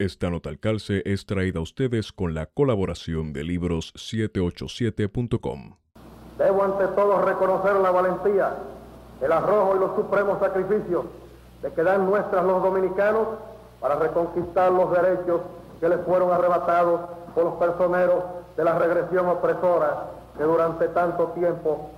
Esta nota al calce es traída a ustedes con la colaboración de libros787.com. Debo ante todo reconocer la valentía, el arrojo y los supremos sacrificios de que dan nuestras los dominicanos para reconquistar los derechos que les fueron arrebatados por los personeros de la regresión opresora que durante tanto tiempo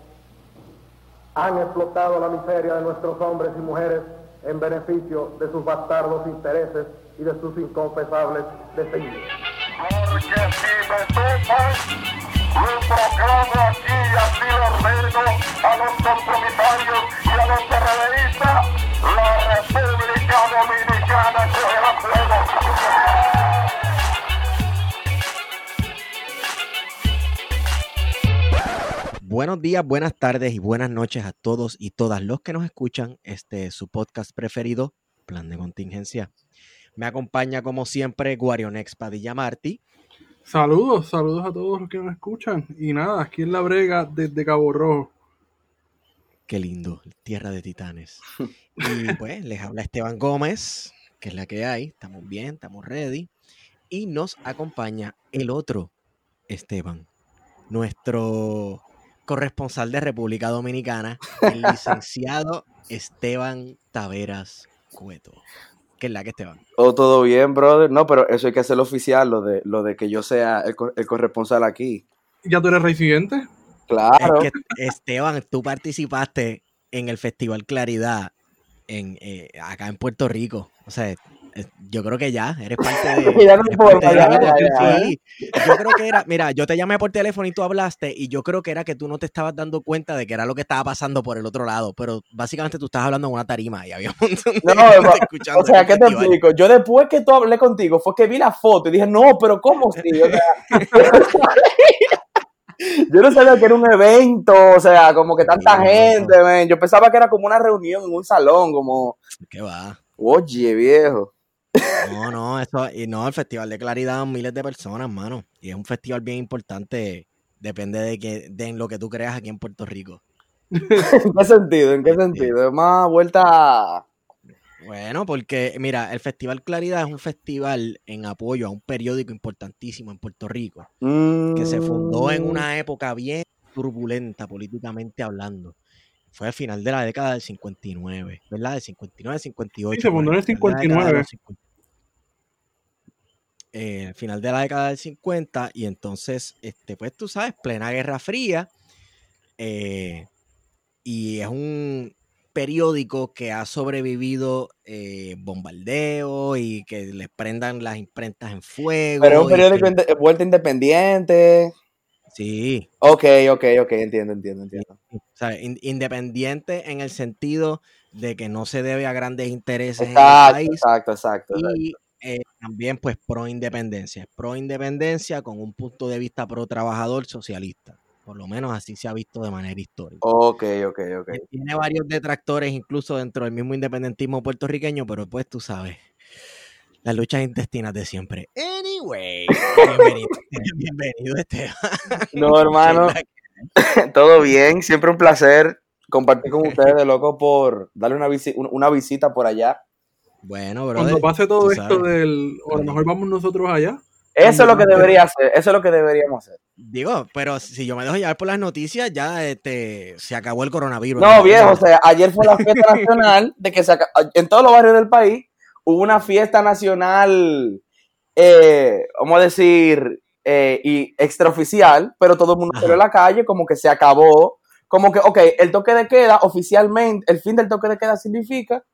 han explotado la miseria de nuestros hombres y mujeres en beneficio de sus bastardos intereses y de sus inconfesables designios. Porque si me tocan, lo proclamo aquí y así lo ordeno a los compromisarios y a los terroristas, la República Dominicana cogerá fuego. Buenos días, buenas tardes y buenas noches a todos y todas los que nos escuchan. Este es su podcast preferido, Plan de Contingencia. Me acompaña como siempre Guarionex Padilla Martí. Saludos, saludos a todos los que nos escuchan. Y nada, aquí en la brega desde Cabo Rojo. Qué lindo, tierra de titanes. Y pues les habla Esteban Gómez, que es la que hay. Estamos bien, estamos ready. Y nos acompaña el otro Esteban, nuestro corresponsal de República Dominicana, el licenciado Esteban Taveras Cueto. ¿Qué es la que Esteban? Oh, todo bien, brother. No, pero eso hay que hacerlo oficial, lo de, lo de que yo sea el, el corresponsal aquí. ¿Ya tú eres residente? Claro. Es que Esteban, tú participaste en el Festival Claridad en, eh, acá en Puerto Rico. O sea, yo creo que ya, eres parte de. Ya no importa, parte de ya, ya, ya. Yo creo que era, mira, yo te llamé por teléfono y tú hablaste, y yo creo que era que tú no te estabas dando cuenta de que era lo que estaba pasando por el otro lado, pero básicamente tú estabas hablando en una tarima y había un montón de No, no, escuchando O sea, ¿qué te explico? Yo después que tú hablé contigo fue que vi la foto y dije, no, pero ¿cómo sí? O sea, yo no sabía que era un evento, o sea, como que tanta Sí, gente, man. Yo pensaba que era como una reunión en un salón, como, ¿Qué va? oye, viejo. No, no, eso, y no, el Festival de Claridad, miles de personas, mano. Y es un festival bien importante, depende de que, de en lo que tú creas aquí en Puerto Rico. ¿En qué sentido? ¿En qué sentido? Es más vuelta... Bueno, porque mira, el Festival Claridad es un festival en apoyo a un periódico importantísimo en Puerto Rico, que se fundó en Mm. una época bien turbulenta políticamente hablando. Fue al final de la década del 59, ¿verdad? Del 59, 58. Sí, se fundó en el por ahí, final de la década de 59. los 50. Eh, al final de la década del 50 y entonces, este, pues tú sabes, plena Guerra Fría eh, y es un periódico que ha sobrevivido eh, bombardeo y que les prendan las imprentas en fuego. Pero es un periódico que- inde- vuelta independiente. sí, Ok, ok, ok, entiendo, entiendo, entiendo. o sea, in- independiente en el sentido de que no se debe a grandes intereses en el Exacto, país exacto, exacto. y eh, también pues pro independencia, pro independencia con un punto de vista pro trabajador socialista, por lo menos así se ha visto de manera histórica. Ok, ok, ok. Eh, Tiene varios detractores incluso dentro del mismo independentismo puertorriqueño, pero pues tú sabes, las luchas intestinas de siempre. Anyway, bienvenido, bienvenido Esteban. No, hermano, todo bien. Siempre un placer compartir con ustedes, loco, por darle una, visi- un- una visita por allá. Bueno, bro. Cuando pase todo esto del. O a lo mejor vamos nosotros allá. Eso es lo que debería hacer, eso es lo que deberíamos hacer. Digo, pero si yo me dejo llevar por las noticias, ya este, se acabó el coronavirus. No, viejo, o sea, ayer fue la fiesta nacional de que se en todos los barrios del país hubo una fiesta nacional, eh, vamos a decir, eh, y extraoficial, pero todo el mundo salió a la calle, como que se acabó, como que, ok, el toque de queda oficialmente, el fin del toque de queda significa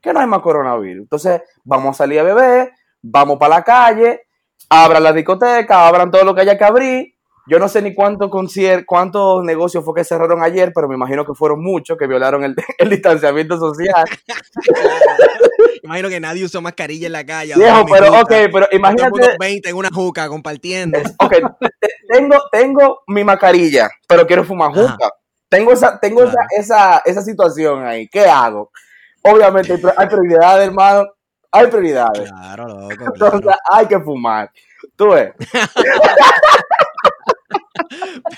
que no hay más coronavirus. Entonces, vamos a salir a beber, vamos para la calle, abran la discoteca, abran todo lo que haya que abrir. Yo no sé ni cuánto concier- cuántos negocios fue que cerraron ayer, pero me imagino que fueron muchos que violaron el, el distanciamiento social. Imagino que nadie usó mascarilla en la calle. Viejo, pero ok, pero imagínate, mundo 20 en una juca compartiendo. ok, te- tengo, tengo mi mascarilla, pero quiero fumar Ajá. juca. Tengo esa, tengo Claro. esa, esa, esa situación ahí. ¿Qué hago? Obviamente hay pri- hay prioridades, hermano. Hay prioridades. Claro, loco. Entonces Claro. hay que fumar. Tú ves.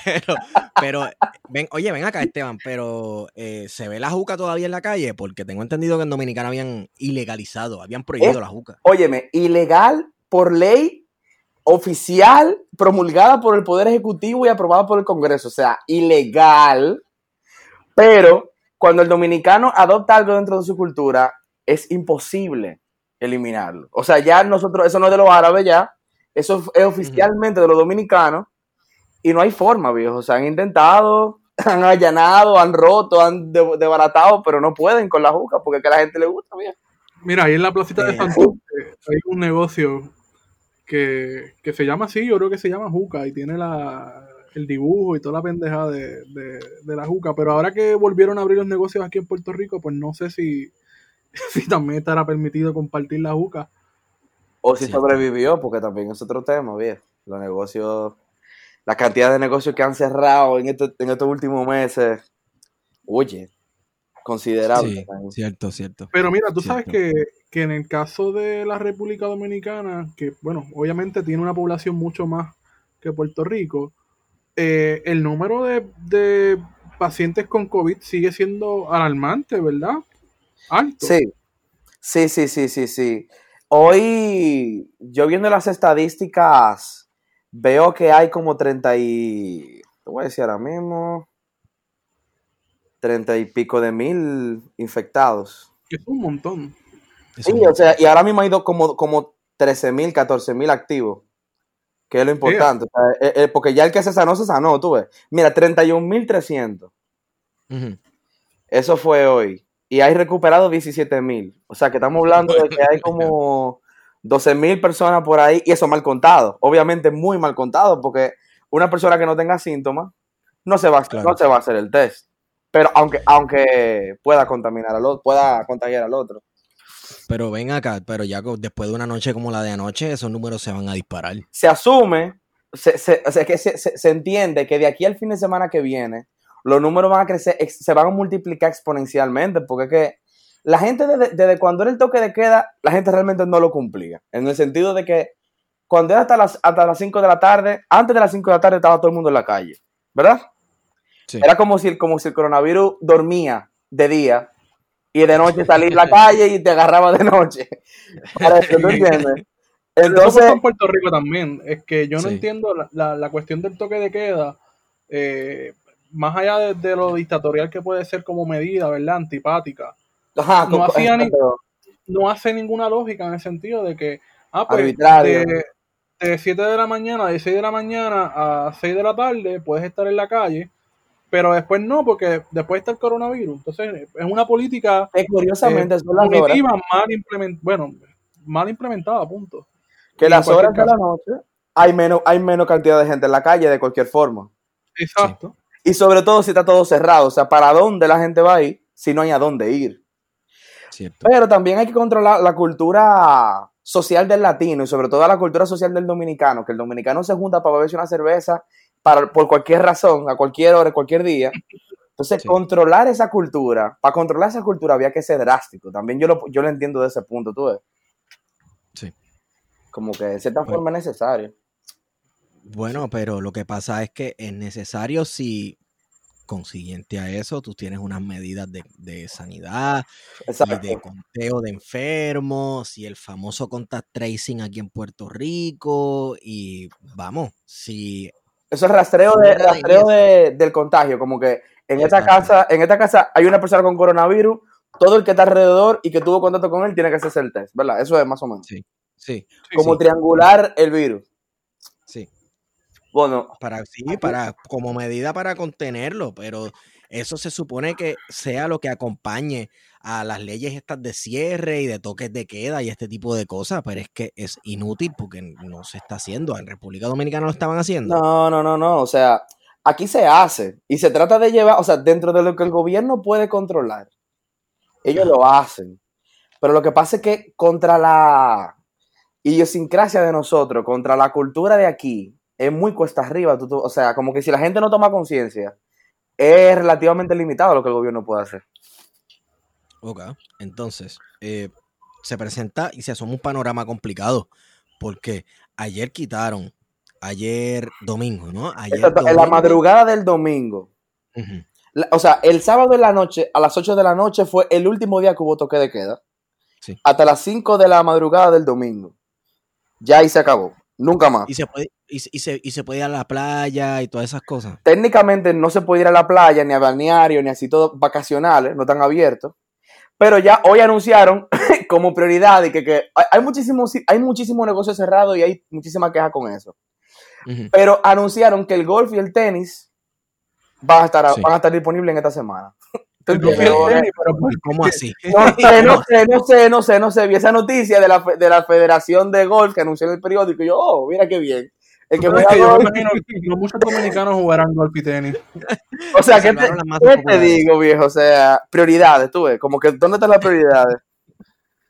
Pero, pero, ven, oye, ven acá, Esteban, pero eh, ¿se ve la juca todavía en la calle? Porque tengo entendido que en Dominicana habían ilegalizado, habían prohibido Eh, la juca. Óyeme, ilegal por ley oficial promulgada por el Poder Ejecutivo y aprobada por el Congreso. O sea, ilegal. Pero cuando el dominicano adopta algo dentro de su cultura, es imposible eliminarlo. O sea, ya nosotros, eso no es de los árabes ya, eso es oficialmente de los dominicanos y no hay forma, viejo. O sea, han intentado, han allanado, han roto, han de- desbaratado, pero no pueden con la juca porque es que a la gente le gusta, viejo. Mira, ahí en la placita de. Santurce hay un negocio que, que se llama así, yo creo que se llama Juca y tiene la, el dibujo y toda la pendeja de, de- de la Juca. Pero ahora que volvieron a abrir los negocios aquí en Puerto Rico, pues no sé si, si también estará permitido compartir la Juca. O si sobrevivió, porque también es otro tema, viejo. Los negocios, la cantidad de negocios que han cerrado en, estos- en estos últimos meses, oye, considerable. Sí, cierto, cierto. Pero mira, tú sabes que, que en el caso de la República Dominicana, que bueno, obviamente tiene una población mucho más que Puerto Rico, eh, el número de, de pacientes con COVID sigue siendo alarmante, ¿verdad? Alto. Sí, sí, sí, sí, sí, sí. Hoy, yo viendo las estadísticas, veo que hay como 30 y, te voy a decir ahora mismo, 30 y pico de mil infectados. que Es un montón. Sí, o sea, y ahora mismo ha ido como, como 13 mil, 14 mil activos. Que es lo importante. o sea, eh, eh, porque ya el que se sanó, se sanó, tú ves. Mira, 31 mil 300. Ujú. Eso fue hoy. Y hay recuperado 17 mil. O sea, que estamos hablando de que hay como 12 mil personas por ahí. Y eso mal contado. Obviamente muy mal contado. Porque una persona que no tenga síntomas no se va, a- Claro. no se va a hacer el test. Pero aunque, aunque pueda contaminar al otro, pueda contagiar al otro. Pero ven acá, pero ya después de una noche como la de anoche, esos números se van a disparar. se asume, se, se- se, se- se entiende que de aquí al fin de semana que viene, los números van a crecer, se van a multiplicar exponencialmente, porque es que la gente desde, desde cuando era el toque de queda, la gente realmente no lo cumplía, en el sentido de que cuando era hasta las, hasta las 5 de la tarde, antes de las 5 de la tarde estaba todo el mundo en la calle, ¿verdad? Sí. Era como si, como si el coronavirus dormía de día y de noche salía a la calle y te agarraba de noche. Para eso, ¿tú entiendes? Entonces, en Puerto Rico también. Es que yo no Sí. entiendo la, la- la cuestión del toque de queda, eh, más allá de, de lo dictatorial que puede ser como medida, ¿verdad? Antipática. ajá, no hacía ni- No hace ninguna lógica en el sentido de que, ah, pues, Arbitrario. de, de 7 de la mañana, de 6 de la mañana a 6 de la tarde, puedes estar en la calle, pero después no, porque después está el coronavirus. Entonces, es una política que curiosamente eh, son las horas, mal implementada, bueno, mal implementada, punto. que las horas de la noche hay menos, hay menos cantidad de gente en la calle de cualquier forma. Exacto. Y sobre todo si está todo cerrado, o sea, ¿para dónde la gente va a ir si no hay a dónde ir? Cierto. Pero también hay que controlar la cultura social del latino y sobre todo la cultura social del dominicano, que el dominicano se junta para beberse una cerveza para, por cualquier razón, a cualquier hora, cualquier día. Entonces, Sí. controlar esa cultura, para controlar esa cultura había que ser drástico. También yo lo, yo lo entiendo de ese punto, tú ves. Sí. Como que de cierta Bueno. forma es necesario. Bueno, pero lo que pasa es que es necesario si consiguiente a eso tú tienes unas medidas de, de sanidad y Exacto. de conteo de enfermos y el famoso contact tracing aquí en Puerto Rico y vamos, si Eso es rastreo, de, rastreo de- del contagio, como que en esta casa, en esta casa hay una persona con coronavirus, todo el que está alrededor y que tuvo contacto con él tiene que hacerse el test, ¿verdad? Eso es más o menos. sí, sí, Sí, como sí. triangular el virus. sí, Bueno, para sí, para como medida para contenerlo, pero eso se supone que sea lo que acompañe a las leyes estas de cierre y de toques de queda y este tipo de cosas, pero es que es inútil porque no se está haciendo. En República Dominicana lo estaban haciendo. no, no, no, no, o sea, aquí se hace y se trata de llevar, o sea, dentro de lo que el gobierno puede controlar, ellos lo hacen. Pero lo que pasa es que contra la idiosincrasia de nosotros, contra la cultura de aquí, es muy cuesta arriba. tú- tú- o sea, como que si la gente no toma conciencia, es relativamente limitado lo que el gobierno puede hacer. Ok, entonces, eh, se presenta y se asoma un panorama complicado, porque ayer quitaron ayer domingo, ¿no? Ayer Exacto, en la madrugada del domingo. La- o sea, el sábado en la noche, a las 8 de la noche, fue el último día que hubo toque de queda. Sí. Hasta las 5 de la madrugada del domingo. Ya ahí se acabó. Nunca más. Y se puede, y, se- y se, y se puede ir a la playa y todas esas cosas. Técnicamente no se puede ir a la playa, ni a balneario, ni así todo vacacionales, no están abiertos. Pero ya hoy anunciaron como prioridad y que, que hay, muchísimos hay muchísimo negocio cerrado y hay muchísima queja con eso. Pero anunciaron que el golf y el tenis van a estar, Sí. van a estar disponibles en esta semana. ¿Cómo así? No sé, no sé, no sé, no sé, no sé. Vi esa noticia de la, de la Federación de Golf que anunció en el periódico y yo, oh, mira qué bien. El que es yo me imagino que no muchos dominicanos jugarán golf y tenis. o sea, ¿qué te, qué digo, viejo? O sea, prioridades, tú ves, como que, ¿dónde están las prioridades?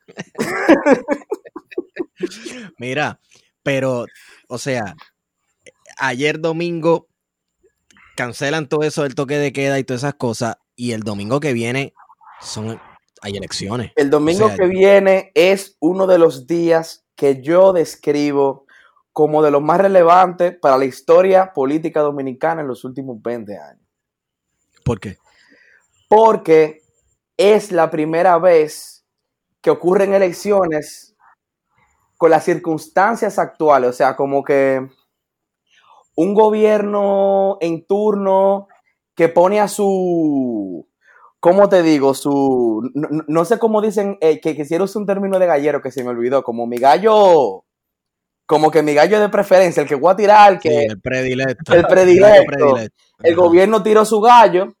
Mira, pero, o sea, ayer domingo cancelan todo eso del toque de queda y todas esas cosas, y el domingo que viene son hay elecciones. El domingo O sea, que viene es uno de los días que yo describo como de los más relevantes para la historia política dominicana en los últimos 20 años. ¿Por qué? porque es la primera vez que ocurren elecciones con las circunstancias actuales, o sea, como que un gobierno en turno que pone a su, ¿cómo te digo? Su, no, sé cómo dicen, eh, que quisiera usar un término de gallero que se me olvidó, como mi gallo, como que mi gallo de preferencia, el que voy a tirar, que Sí, el predilecto. el predilecto. predilecto. el gobierno tiró su gallo,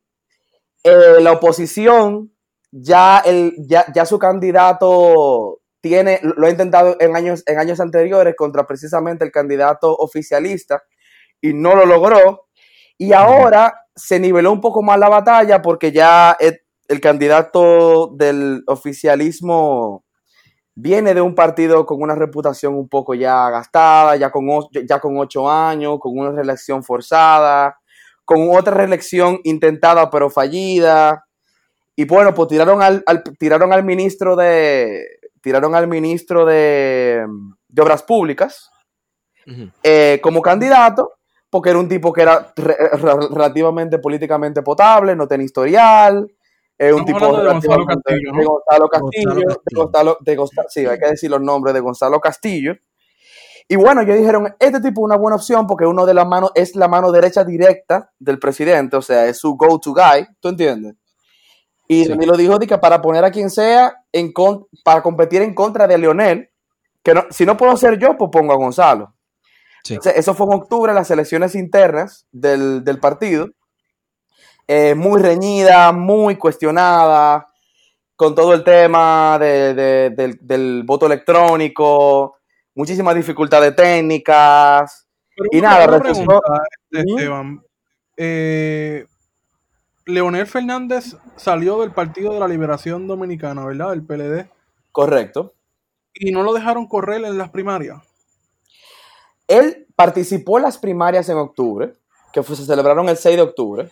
eh, la oposición ya, el, ya, ya su candidato tiene, lo ha intentado en años, en años anteriores contra precisamente el candidato oficialista y no lo logró. Y ahora se niveló un poco más la batalla porque ya el, el candidato del oficialismo viene de un partido con una reputación un poco ya gastada, ya con, ya con ocho años, con una reelección forzada, con otra reelección intentada pero fallida. Y bueno, pues tiraron al, al- tiraron al ministro de tiraron al ministro de, de Obras Públicas eh, como candidato, porque era un tipo que era re- re- relativamente políticamente potable, no tenía historial, es un tipo de Gonzalo Castillo, ¿no? de Gonzalo Castillo, Gonzalo de. Gonzalo- de Gonza- sí, hay que decir los nombres de Gonzalo Castillo. Y bueno, ellos dijeron, este tipo es una buena opción porque uno de las manos es la mano derecha directa del presidente, o sea, es su go-to guy, ¿tú entiendes? Y Sí. Danilo dijo de que para poner a quien sea en con- para competir en contra de Leonel, que no- si no puedo ser yo, pues pongo a Gonzalo. Sí. O sea, eso fue en octubre, las elecciones internas del, del partido. Eh, muy reñida, muy cuestionada, con todo el tema de- de- del, del voto electrónico, muchísimas dificultades técnicas. Pero Y nada, resultó- Ujú. Esteban. Eh, Leonel Fernández salió del Partido de la Liberación Dominicana, ¿verdad? Del PLD. Correcto. Y no lo dejaron correr en las primarias. Él participó en las primarias en octubre, que fue- se celebraron el 6 de octubre,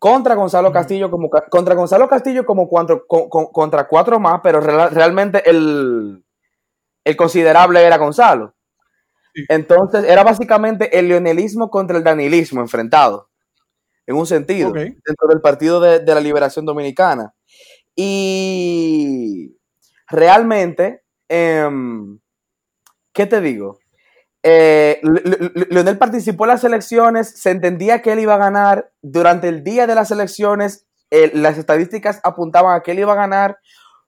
contra Gonzalo Castillo como contra Gonzalo Castillo como cuatro, con- con- contra cuatro más, pero real- realmente el, el considerable era Gonzalo. Sí. Entonces era básicamente el leonelismo contra el danilismo enfrentado, en un sentido, dentro del Partido de, de la Liberación Dominicana. Y realmente, em, ¿qué te digo? Eh, Le- Le- Le- Leonel participó en las elecciones, se entendía que él iba a ganar. Durante el día de las elecciones, eh, las estadísticas apuntaban a que él iba a ganar.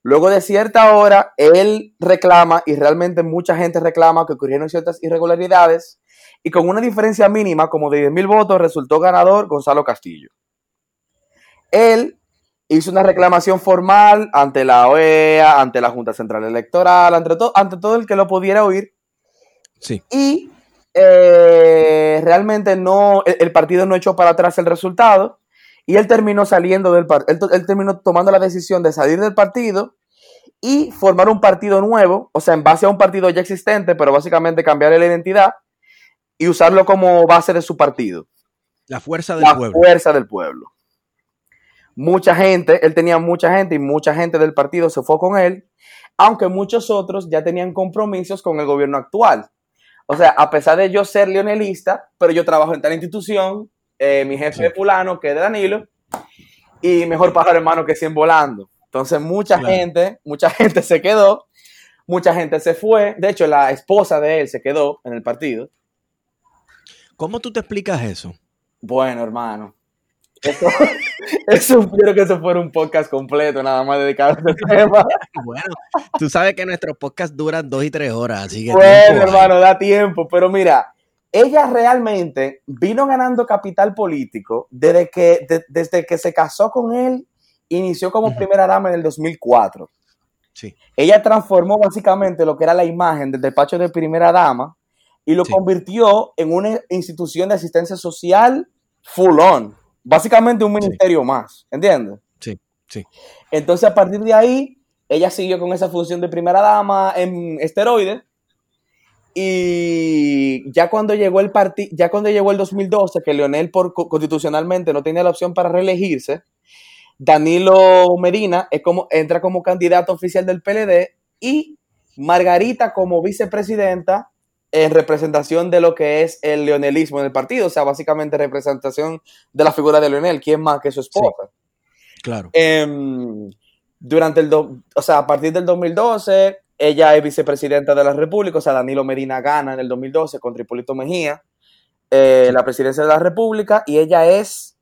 Luego de cierta hora, él reclama, y realmente mucha gente reclama que ocurrieron ciertas irregularidades, y con una diferencia mínima, como de 10 mil votos, resultó ganador Gonzalo Castillo. Él hizo una reclamación formal ante la OEA, ante la Junta Central Electoral, ante, to- ante todo el que lo pudiera oír, Sí. y eh, realmente no, el, el partido no echó para atrás el resultado y él terminó saliendo del partido, él, terminó tomando la decisión de salir del partido y formar un partido nuevo, o sea, en base a un partido ya existente, pero básicamente cambiarle la identidad y usarlo como base de su partido La fuerza del la pueblo. fuerza del pueblo. Mucha gente, él tenía mucha gente y mucha gente del partido se fue con él, aunque muchos otros ya tenían compromisos con el gobierno actual. O sea, a pesar de yo ser leonelista, pero yo trabajo en tal institución, eh, mi jefe Sí. es fulano, que es de Danilo, y mejor pájaro hermano que 100 volando. Entonces mucha Claro. gente, mucha gente se quedó, mucha gente se fue. De hecho, la esposa de él se quedó en el partido. ¿Cómo tú te explicas eso? Bueno, hermano. Eso, eso quiero que eso fuera un podcast completo, nada más dedicado a este tema. Bueno, tú sabes que nuestros podcasts duran dos y tres horas, así que. Bueno, tiempo hermano, da tiempo. Pero mira, ella realmente vino ganando capital político desde que, de- desde que se casó con él, inició como primera dama en el 2004. Sí. Ella transformó básicamente lo que era la imagen del despacho de primera dama y lo Sí. convirtió en una institución de asistencia social full on. Básicamente un ministerio más, ¿entiendes? Sí, sí. Entonces, a partir de ahí, ella siguió con esa función de primera dama en esteroides. Y ya cuando llegó el parti ya cuando llegó el 2012, que Leonel por co- constitucionalmente no tenía la opción para reelegirse, Danilo Medina es como, entra como candidato oficial del PLD y Margarita como vicepresidenta en representación de lo que es el leonelismo en el partido, o sea, básicamente representación de la figura de Leonel, ¿quién más que su esposa? Claro. Em, durante el, do- o sea, a partir del 2012, ella es vicepresidenta de la República, o sea, Danilo Medina gana en el 2012 contra Hipólito Mejía, eh, la presidencia de la República, y ella es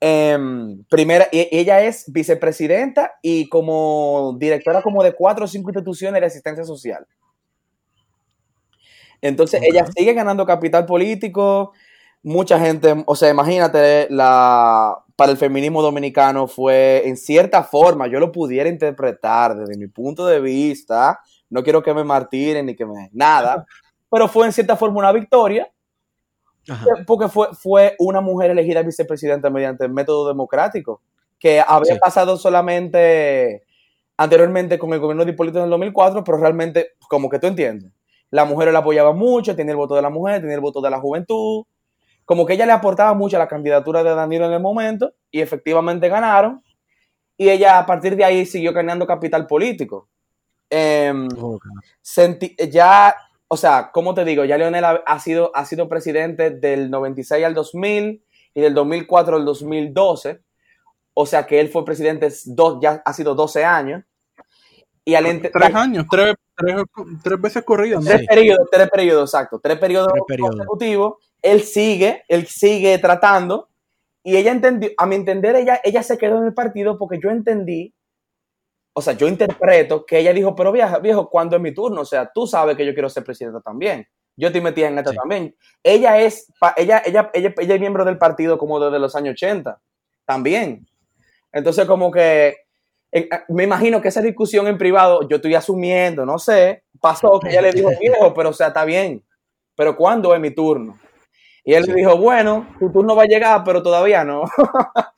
em, primera, y- ella es vicepresidenta y como directora como de cuatro o cinco instituciones de asistencia social. Entonces, Ok. ella sigue ganando capital político. Mucha gente, o sea, imagínate, la, para el feminismo dominicano fue en cierta forma, yo lo pudiera interpretar desde mi punto de vista. No quiero que me martiren ni que me. Nada. Pero fue en cierta forma una victoria Ajá. porque fue, fue una mujer elegida vicepresidenta mediante el método democrático, que había Sí. pasado solamente anteriormente con el gobierno de Hipólito en el 2004, pero realmente, como que tú entiendes, la mujer la apoyaba mucho, tenía el voto de la mujer, tenía el voto de la juventud, como que ella le aportaba mucho a la candidatura de Danilo en el momento, y efectivamente ganaron, y ella a partir de ahí siguió ganando capital político. Em, ya, o sea, como te digo, ya Leonel ha, ha sido, ha sido presidente del 96 al 2000 y del 2004 al 2012. O sea que él fue presidente dos, ya ha sido 12 años. Y al Tres años, tres, tres, tres veces corridas, ¿no? tres Sí. periodos, tres periodos, exacto, tres periodos, Tres periodos. consecutivos. Él sigue, él sigue tratando. Y ella entendió, a mi entender, ella, ella se quedó en el partido porque yo entendí, o sea, yo interpreto que ella dijo, pero vieja, viejo, ¿cuándo es mi turno? O sea, tú sabes que yo quiero ser presidenta también. Yo estoy metida en esta Sí. también. Ella es, ella, ella, ella, ella es miembro del partido como desde los años 80, también. Entonces, como que, eh, me imagino que esa discusión en privado, yo estoy asumiendo, no sé, pasó que ella le dijo, viejo, pero o sea, está bien, pero ¿cuándo es mi turno? Y él le dijo, bueno, tu turno va a llegar, pero todavía no.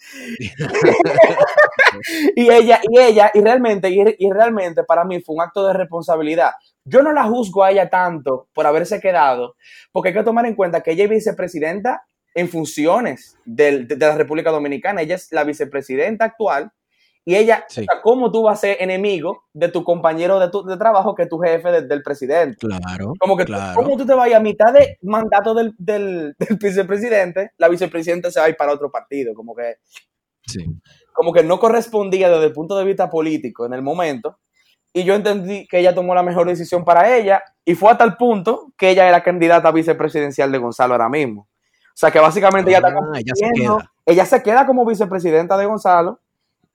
y ella, y ella, y realmente, y, y realmente para mí fue un acto de responsabilidad. Yo no la juzgo a ella tanto por haberse quedado, porque hay que tomar en cuenta que ella es vicepresidenta en funciones del- de, de la República Dominicana. Ella es la vicepresidenta actual. Y ella, Sí. o sea, ¿cómo tú vas a ser enemigo de tu compañero de, tu, de trabajo que es tu jefe de- del presidente? Claro. Como que, tú- Claro. ¿cómo tú te vas a a mitad de mandato del, del, del vicepresidente? La vicepresidenta se va a ir para otro partido. Como que, Sí. como que no correspondía desde el punto de vista político en el momento. Y yo entendí que ella tomó la mejor decisión para ella. Y fue a tal punto que ella era candidata vicepresidencial de Gonzalo ahora mismo. O sea que básicamente ella está Ah, ella se queda. Ella se queda como vicepresidenta de Gonzalo.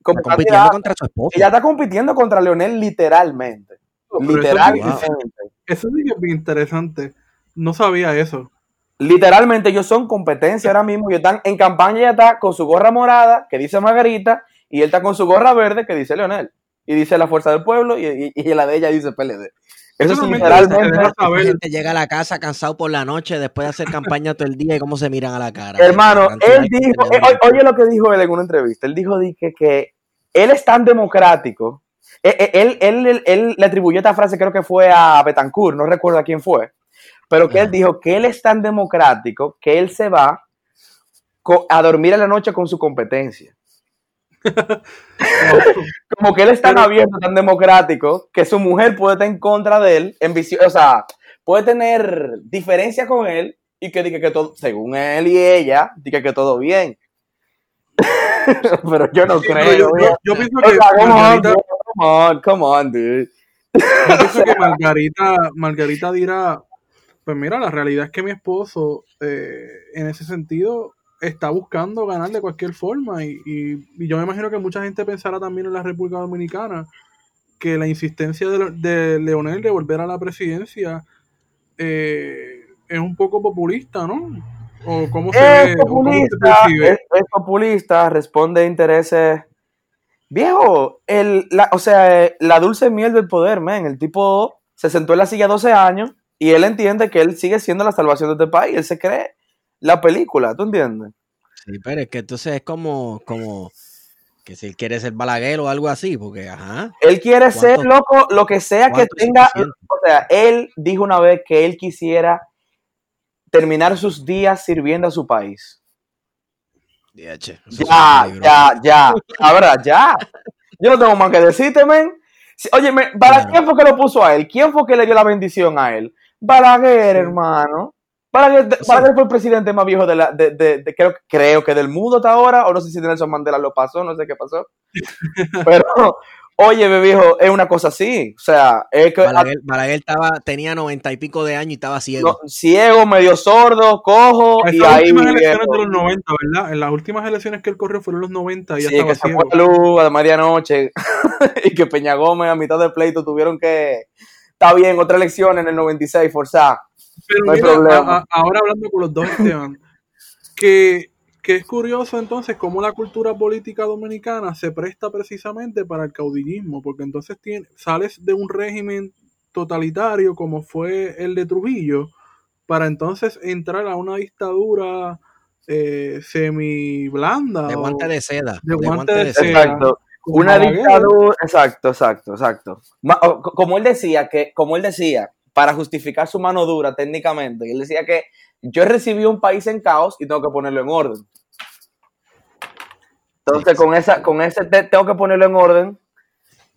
Compitiendo candidata. contra su esposa. Ella está compitiendo contra Leonel literalmente. Pero eso, Literalmente. eso sí que es bien interesante. No sabía eso. Literalmente ellos son competencia ahora mismo. Ellos están en campaña, ella está con su gorra morada, que dice Margarita, y él está con su gorra verde, que dice Leonel. Y dice la fuerza del pueblo, y, y- y la de ella dice PLD. Eso saber. gente llega a la casa cansado por la noche después de hacer campaña todo el día y cómo se miran a la cara. Hermano, él dijo, eh, oye lo que dijo él en una entrevista. Él dijo di que, que él es tan democrático. eh, eh, Él, él, él- él le atribuyó esta frase, creo que fue a Betancourt, no recuerdo a quién fue, pero que él dijo que él es tan democrático que él se va a dormir en la noche con su competencia. Como que él es tan Pero- abierto, tan democrático, que su mujer puede estar en contra de él, en o sea, puede tener diferencia con él y que diga que todo, según él y ella, diga que todo bien. pero yo no Sí, creo. yo, güey. yo- yo pienso O que sea, come on, Margarita, come on, come on, dude. yo pienso que Margarita, Margarita dirá, pues mira, la realidad es que mi esposo, eh, en ese sentido, está buscando ganar de cualquier forma. Y, y- y yo me imagino que mucha gente pensará también en la República Dominicana que la insistencia de, de Leonel de volver a la presidencia eh, es un poco populista, ¿no? O cómo se Es o cómo se populista, es, es populista, responde a intereses. Viejo, el, la, o sea, eh, la dulce miel del poder, men. El tipo se sentó en la silla 12 años y él entiende que él sigue siendo la salvación de este país. Él se cree la película, ¿tú entiendes? Sí, pero es que entonces es como, como que si él quiere ser balaguer o algo así, porque, ajá. Él quiere ser, ¿Cuánto- loco, lo que sea que tenga. O sea, él dijo una vez que él quisiera terminar sus días sirviendo a su país. Ya, ya, ya. Ahora, ya. Yo no tengo más que decirte, men. Oye, ¿para Claro. quién fue que lo puso a él? ¿Quién fue que le dio la bendición a él? Balaguer, Sí. hermano. Balaguer, Sí. Balaguer fue el presidente más viejo de la, de, de- de- creo, creo que del mundo hasta ahora, o no sé si Nelson Mandela lo pasó, no sé qué pasó. Pero, oye, mi viejo, es una cosa así. O sea, es que Balaguer, Balaguer estaba, tenía noventa y pico de años y estaba ciego. no, ciego, medio sordo, cojo, y Estas ahí. últimas elecciones viejo, de los 90, ¿verdad? En las últimas elecciones que él corrió fueron los 90 y ya Sí, estaba que se ciego. fue la luz a la medianoche y que Peña Gómez a mitad del pleito tuvieron que. Está bien, otra elección en el 96, forzada. Pero No hay mira, problema. a- a- ahora hablando con los dos, Esteban, que, que es curioso entonces cómo la cultura política dominicana se presta precisamente para el caudillismo, porque entonces tiene, sales de un régimen totalitario como fue el de Trujillo, para entonces entrar a una dictadura eh, semi blanda. de guante de seda. de guante de seda. Exacto. Una dictadura. Exacto, exacto, exacto. Como él decía, que, como él decía, para justificar su mano dura técnicamente, él decía que yo recibí un país en caos y tengo que ponerlo en orden. Entonces, con esa, con ese te- tengo que ponerlo en orden.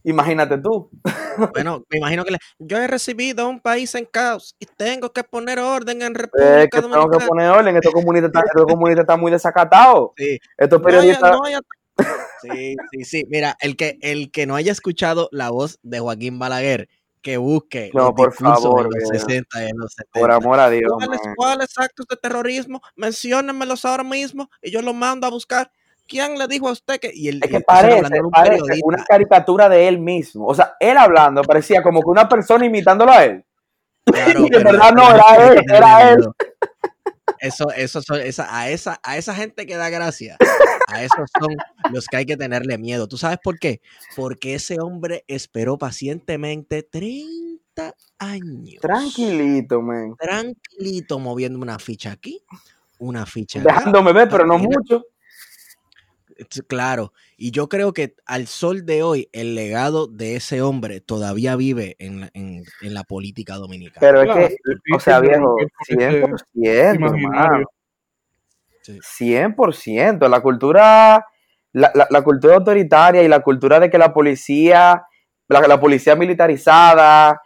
Imagínate tú. Bueno, me imagino que le- yo he recibido un país en caos y tengo que poner orden en Es República que tengo que poner orden. Estos comunistas están, estos comunistas están muy desacatados. Sí. Estos No periodistas. no Sí, sí, sí. Mira, el que, el que no haya escuchado la voz de Joaquín Balaguer, que busque No, por favor, de los viejo. 60 y de los 70. Por amor a Dios. ¿Cuáles, actos de terrorismo? Menciónenmelos ahora mismo y yo los mando a buscar. ¿Quién le dijo a usted que.? Y el, Es que parece, un parece una caricatura de él mismo. O sea, él hablando parecía como que una persona imitándolo a él. Claro, Y de verdad no, era él, era él. Eso, eso son, esa, a, esa, a esa gente que da gracia, a esos son los que hay que tenerle miedo. ¿Tú sabes por qué? Porque ese hombre esperó pacientemente 30 años. Tranquilito, man. Tranquilito, moviendo una ficha aquí, una ficha acá. Dejándome ver, pero no Mira, mucho. Claro, y yo creo que al sol de hoy el legado de ese hombre todavía vive en, la- en, en la política dominicana. Pero Claro, es que, o sea, de viejo, romper con ese 100%, imaginario. hermano. Sí. 100%. La cultura, la, la- la cultura autoritaria y la cultura de que la policía, la, la policía militarizada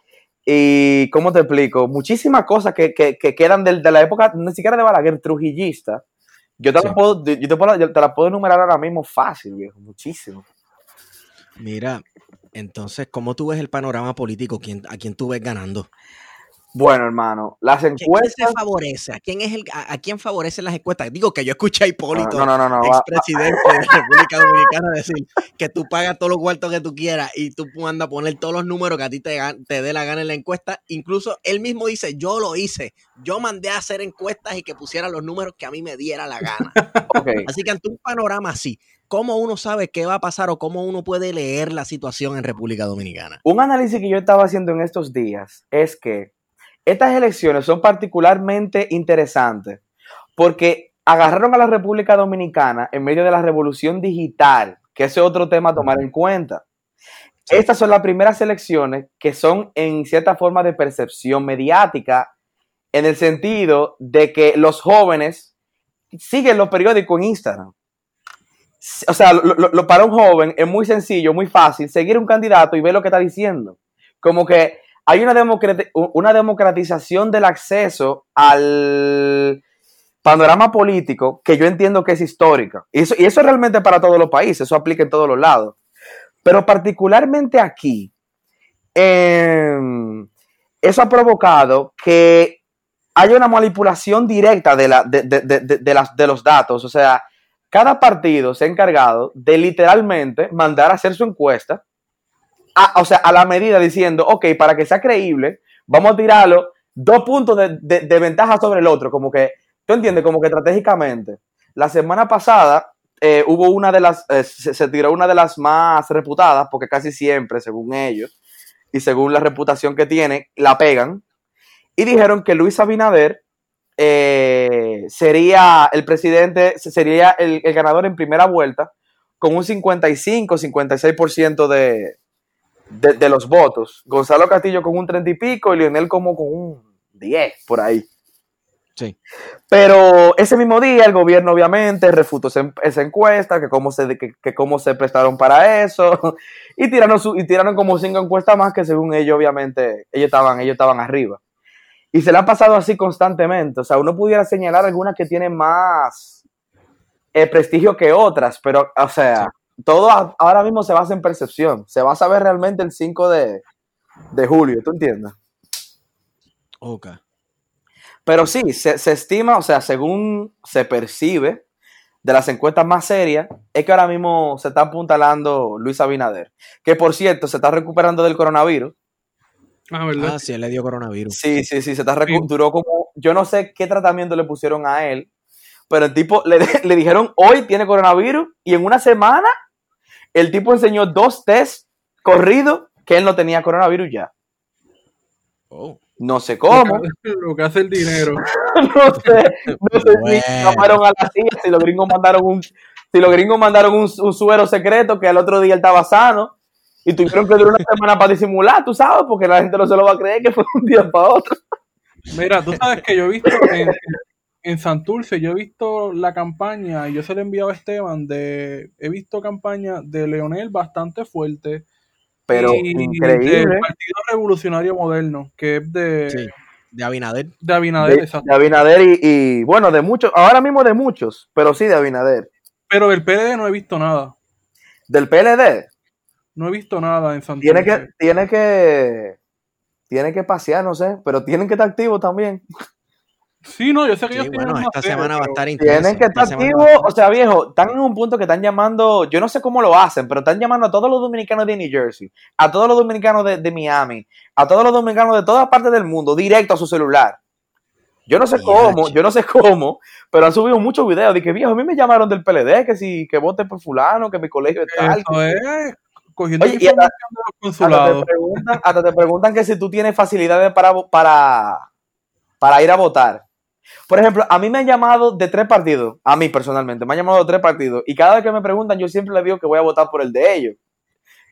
y, ¿cómo te explico? Muchísimas cosas que, que- que quedan del- de, la época, ni siquiera de Balaguer, trujillista. Yo te, Sí. la puedo, yo te, puedo, yo te la puedo enumerar ahora mismo fácil, viejo, muchísimo. Mira, entonces, ¿cómo tú ves el panorama político? ¿Quién, ¿A quién tú ves ganando? Bueno, hermano, las ¿Quién, quién se encuestas... favorece? ¿A quién, es el, a, a quién favorecen las encuestas? Digo que yo escuché a Hipólito, No, no, no, expresidente de la República Dominicana, decir que tú pagas todos los cuartos que tú quieras y tú andas a poner todos los números que a ti te, dé la gana en la encuesta. Incluso él mismo dice, yo lo hice, yo mandé a hacer encuestas y que pusiera los números que a mí me diera la gana. Así que ante un panorama así, ¿cómo uno sabe qué va a pasar o cómo uno puede leer la situación en República Dominicana? Un análisis que yo estaba haciendo en estos días es que estas elecciones son particularmente interesantes porque agarraron a la República Dominicana en medio de la revolución digital, que ese es otro tema a tomar en cuenta. Estas son las primeras elecciones que son en cierta forma de percepción mediática, en el sentido de que los jóvenes siguen los periódicos en Instagram. O sea, lo- lo- lo- para un joven es muy sencillo, muy fácil seguir un candidato y ver lo que está diciendo. Como que hay una, democrati- una democratización del acceso al panorama político que yo entiendo que es histórica. Y eso, y eso es realmente para todos los países, eso aplica en todos los lados. Pero particularmente aquí, em, eso ha provocado que haya una manipulación directa de las, de los datos. O sea, cada partido se ha encargado de literalmente mandar a hacer su encuesta, o sea, a la medida diciendo, ok, para que sea creíble, vamos a tirarlo dos puntos de, de- ventaja sobre el otro, como que, tú entiendes, como que estratégicamente. La semana pasada eh, hubo una de las, eh, se, se tiró una de las más reputadas, porque casi siempre, según ellos, y según la reputación que tiene, la pegan, y dijeron que Luis Abinader eh, sería el presidente, sería el, el ganador en primera vuelta con un 55-56% de, de, de los votos. Gonzalo Castillo con un 30 y pico y Lionel como con un 10 por ahí. Sí. Pero ese mismo día el gobierno obviamente refutó esa, encuesta, que cómo, se, que, que cómo se prestaron para eso, y tiraron, su, y tiraron como cinco encuestas más que según ellos obviamente ellos estaban, ellos estaban arriba. Y se le ha pasado así constantemente. O sea, uno pudiera señalar algunas que tienen más eh, prestigio que otras, pero, o sea, todo a- ahora mismo se basa en percepción. Se va a saber realmente el 5 de, de julio, ¿tú entiendes? Ok. Pero sí, se, se estima, o sea, según se percibe de las encuestas más serias, es que ahora mismo se está apuntalando Luis Abinader, que por cierto se está recuperando del coronavirus. Ah, ¿verdad? Ah, sí, él le dio coronavirus. Sí, sí, sí, se está recu- Sí. duró como, yo no sé qué tratamiento le pusieron a él, pero el tipo le, le dijeron hoy tiene coronavirus y en una semana el tipo enseñó dos test corridos que él no tenía coronavirus ya. Oh. No sé cómo, Lo que, lo que hace el dinero. no sé, no sé Bueno. si llamaron a la CIA, si los gringos mandaron un, si los gringos mandaron un, un suero secreto que al otro día él estaba sano y tuvieron que durar una semana para disimular, tú sabes, porque la gente no se lo va a creer que fue un día para otro. Mira, tú sabes que yo he visto en, en Santurce, yo he visto la campaña, y yo se le he enviado a Esteban, de, he visto campaña de Leonel bastante fuerte. Pero y increíble. Del Partido Revolucionario Moderno, que es de, Sí. De Abinader. de Abinader, de, exacto. de Abinader y, y, bueno, de muchos, ahora mismo de muchos, pero sí de Abinader. Pero del PLD no he visto nada. Del PLD, No he visto nada en Santurce. tiene que, tiene que, tiene que pasear, no sé, pero tienen que estar activos también. Sí, no, yo sé que Sí, ellos bueno, esta serie, semana va a estar intensa. Tienen que esta estar activos, o sea, viejo, están en un punto que están llamando, yo no sé cómo lo hacen, pero están llamando a todos los dominicanos de New Jersey, a todos los dominicanos de, de Miami, a todos los dominicanos de todas partes del mundo, directo a su celular. Yo no sé cómo, yo no sé cómo, pero han subido muchos videos de que, viejo, a mí me llamaron del PLD, que si, que vote por fulano, que mi colegio es tal. Es cogiendo Oye, y los Hasta te, consulados. preguntan, hasta te preguntan que si tú tienes facilidades para, vo- para, para ir a votar. Por ejemplo, a mí me han llamado de tres partidos, a mí personalmente, me han llamado de tres partidos, y cada vez que me preguntan, yo siempre les digo que voy a votar por el de ellos.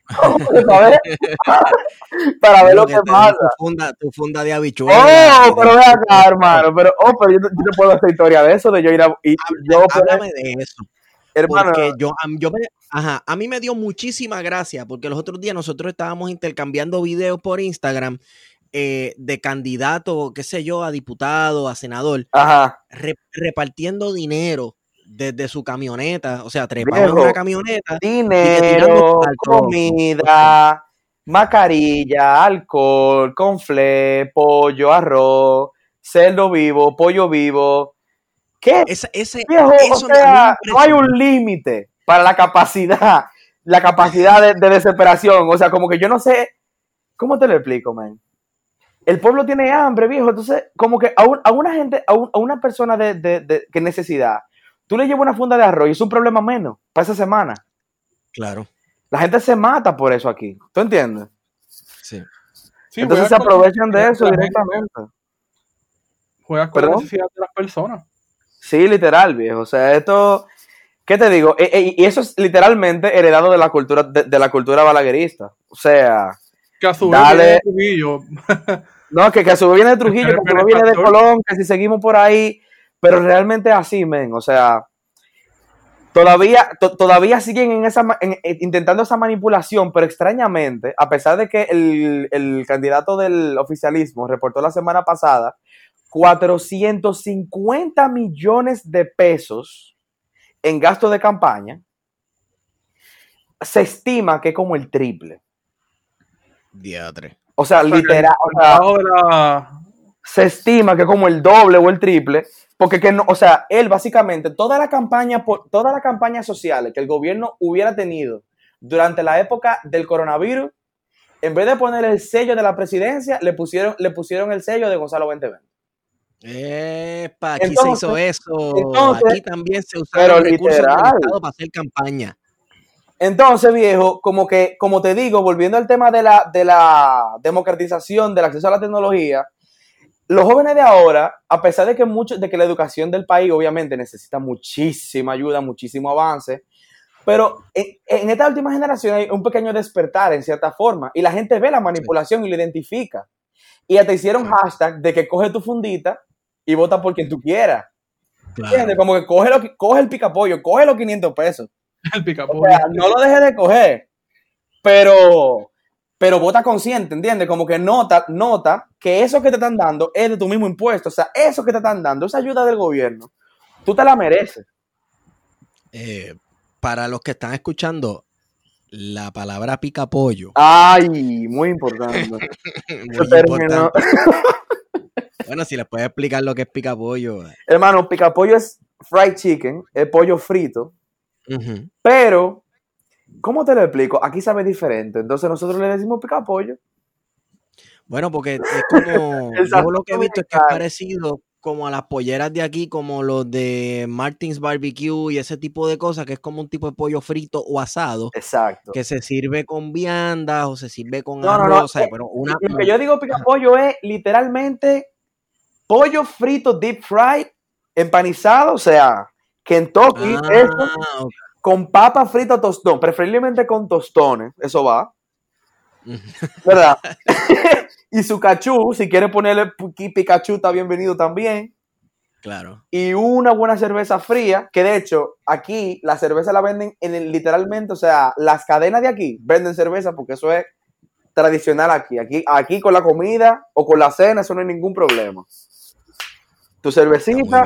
para ver, para ver lo que pasa. Tu funda, tu funda de habichuelas. Oh, pero ve acá, hermano, pero, oh, pero yo, yo te puedo hacer historia de eso, de yo ir a... Y, yo, Háblame de eso. hermano, Porque yo, yo me, ajá, a mí me dio muchísima gracia porque los otros días nosotros estábamos intercambiando videos por Instagram eh, de candidato, qué sé yo, a diputado, a senador, ajá, re- repartiendo dinero desde su camioneta, o sea, en Viejo. una camioneta. dinero, comida, mascarilla, alcohol, confle, pollo, arroz, cerdo vivo, pollo vivo. ¿Qué? Ese, Viejo, o eso sea, no hay un límite para la capacidad, la capacidad de, de desesperación. O sea, como que yo no sé, ¿cómo te lo explico, man? El pueblo tiene hambre, viejo. Entonces, como que a, un- a una gente, a, un- a una persona de, de, de- que necesidad, tú le llevas una funda de arroz y es un problema menos para esa semana. Claro, La gente se mata por eso aquí. ¿Tú entiendes? sí. Sí, Entonces se aprovechan de eso directamente. Juegas con la necesidad de las personas. Sí, literal, viejo. O sea, esto, ¿qué te digo? E- e- y eso es literalmente heredado de la cultura, de, de la cultura balaguerista. O sea, vez Dale. no, que, que a su vez viene de Trujillo, que a su vez viene de. Colón, que si seguimos por ahí, pero realmente es así, men. O sea, Todavía, to- todavía siguen en esa, en- intentando esa manipulación, pero extrañamente, a pesar de que el, el candidato del oficialismo reportó la semana pasada 450 millones de pesos en gasto de campaña, se estima que es como el triple. Diatre. O sea, literal, o sea, Ahora, se estima que es como el doble o el triple, porque que no, o sea, él básicamente toda la campaña, todas las campañas sociales que el gobierno hubiera tenido durante la época del coronavirus, en vez de poner el sello de la presidencia, le pusieron, le pusieron el sello de Gonzalo 2020. Epa, aquí Entonces- se hizo eso. entonces- aquí también se pero usaron recursos del literal. Estado para hacer campaña. Entonces, viejo, como que, como te digo, volviendo al tema de la, de la democratización del acceso a la tecnología, los jóvenes de ahora, a pesar de que mucho, de que la educación del país obviamente necesita muchísima ayuda, muchísimo avance, pero en, en esta última generación hay un pequeño despertar en cierta forma y la gente ve la manipulación y lo identifica. Y hasta hicieron hashtag de que coge tu fundita y vota por quien tú quieras. ¿Entiendes? Claro. Como que coge, lo, coge el picapollo, coge los 500 pesos. El O picapollo. sea, no lo dejes de coger, pero, pero vota consciente, ¿entiendes? Como que nota, nota que eso que te están dando es de tu mismo impuesto. O sea, eso que te están dando, esa ayuda del gobierno, tú te la mereces. Eh, para los que están escuchando, la palabra pica pollo. Ay, muy importante. muy importante. Bueno, si les puedes explicar lo que es pica pollo. Hermano, picapollo es fried chicken, es pollo frito, Pero, ¿cómo te lo explico? Aquí sabe diferente. Entonces nosotros le decimos picapollo. Bueno, porque es como. Yo lo que he visto es que es parecido como a las polleras de aquí, como los de Martins Barbecue y ese tipo de cosas, que es como un tipo de pollo frito o asado, Exacto. que se sirve con viandas o se sirve con No, no, arroz. no, o sea, eh, pero una, Lo que yo digo pica pollo es literalmente pollo frito deep fried, empanizado, o sea, Kentucky, Ah, eso, con papa frita tostón, preferiblemente con tostones, eso va. ¿verdad? y su cachú, si quiere ponerle pi- Pikachu, está bienvenido también. Claro. Y una buena cerveza fría, que de hecho, aquí la cerveza la venden en el- literalmente, o sea, las cadenas de aquí venden cerveza porque eso es tradicional aquí. Aquí, aquí con la comida o con la cena, eso no hay ningún problema. Tu cervecita.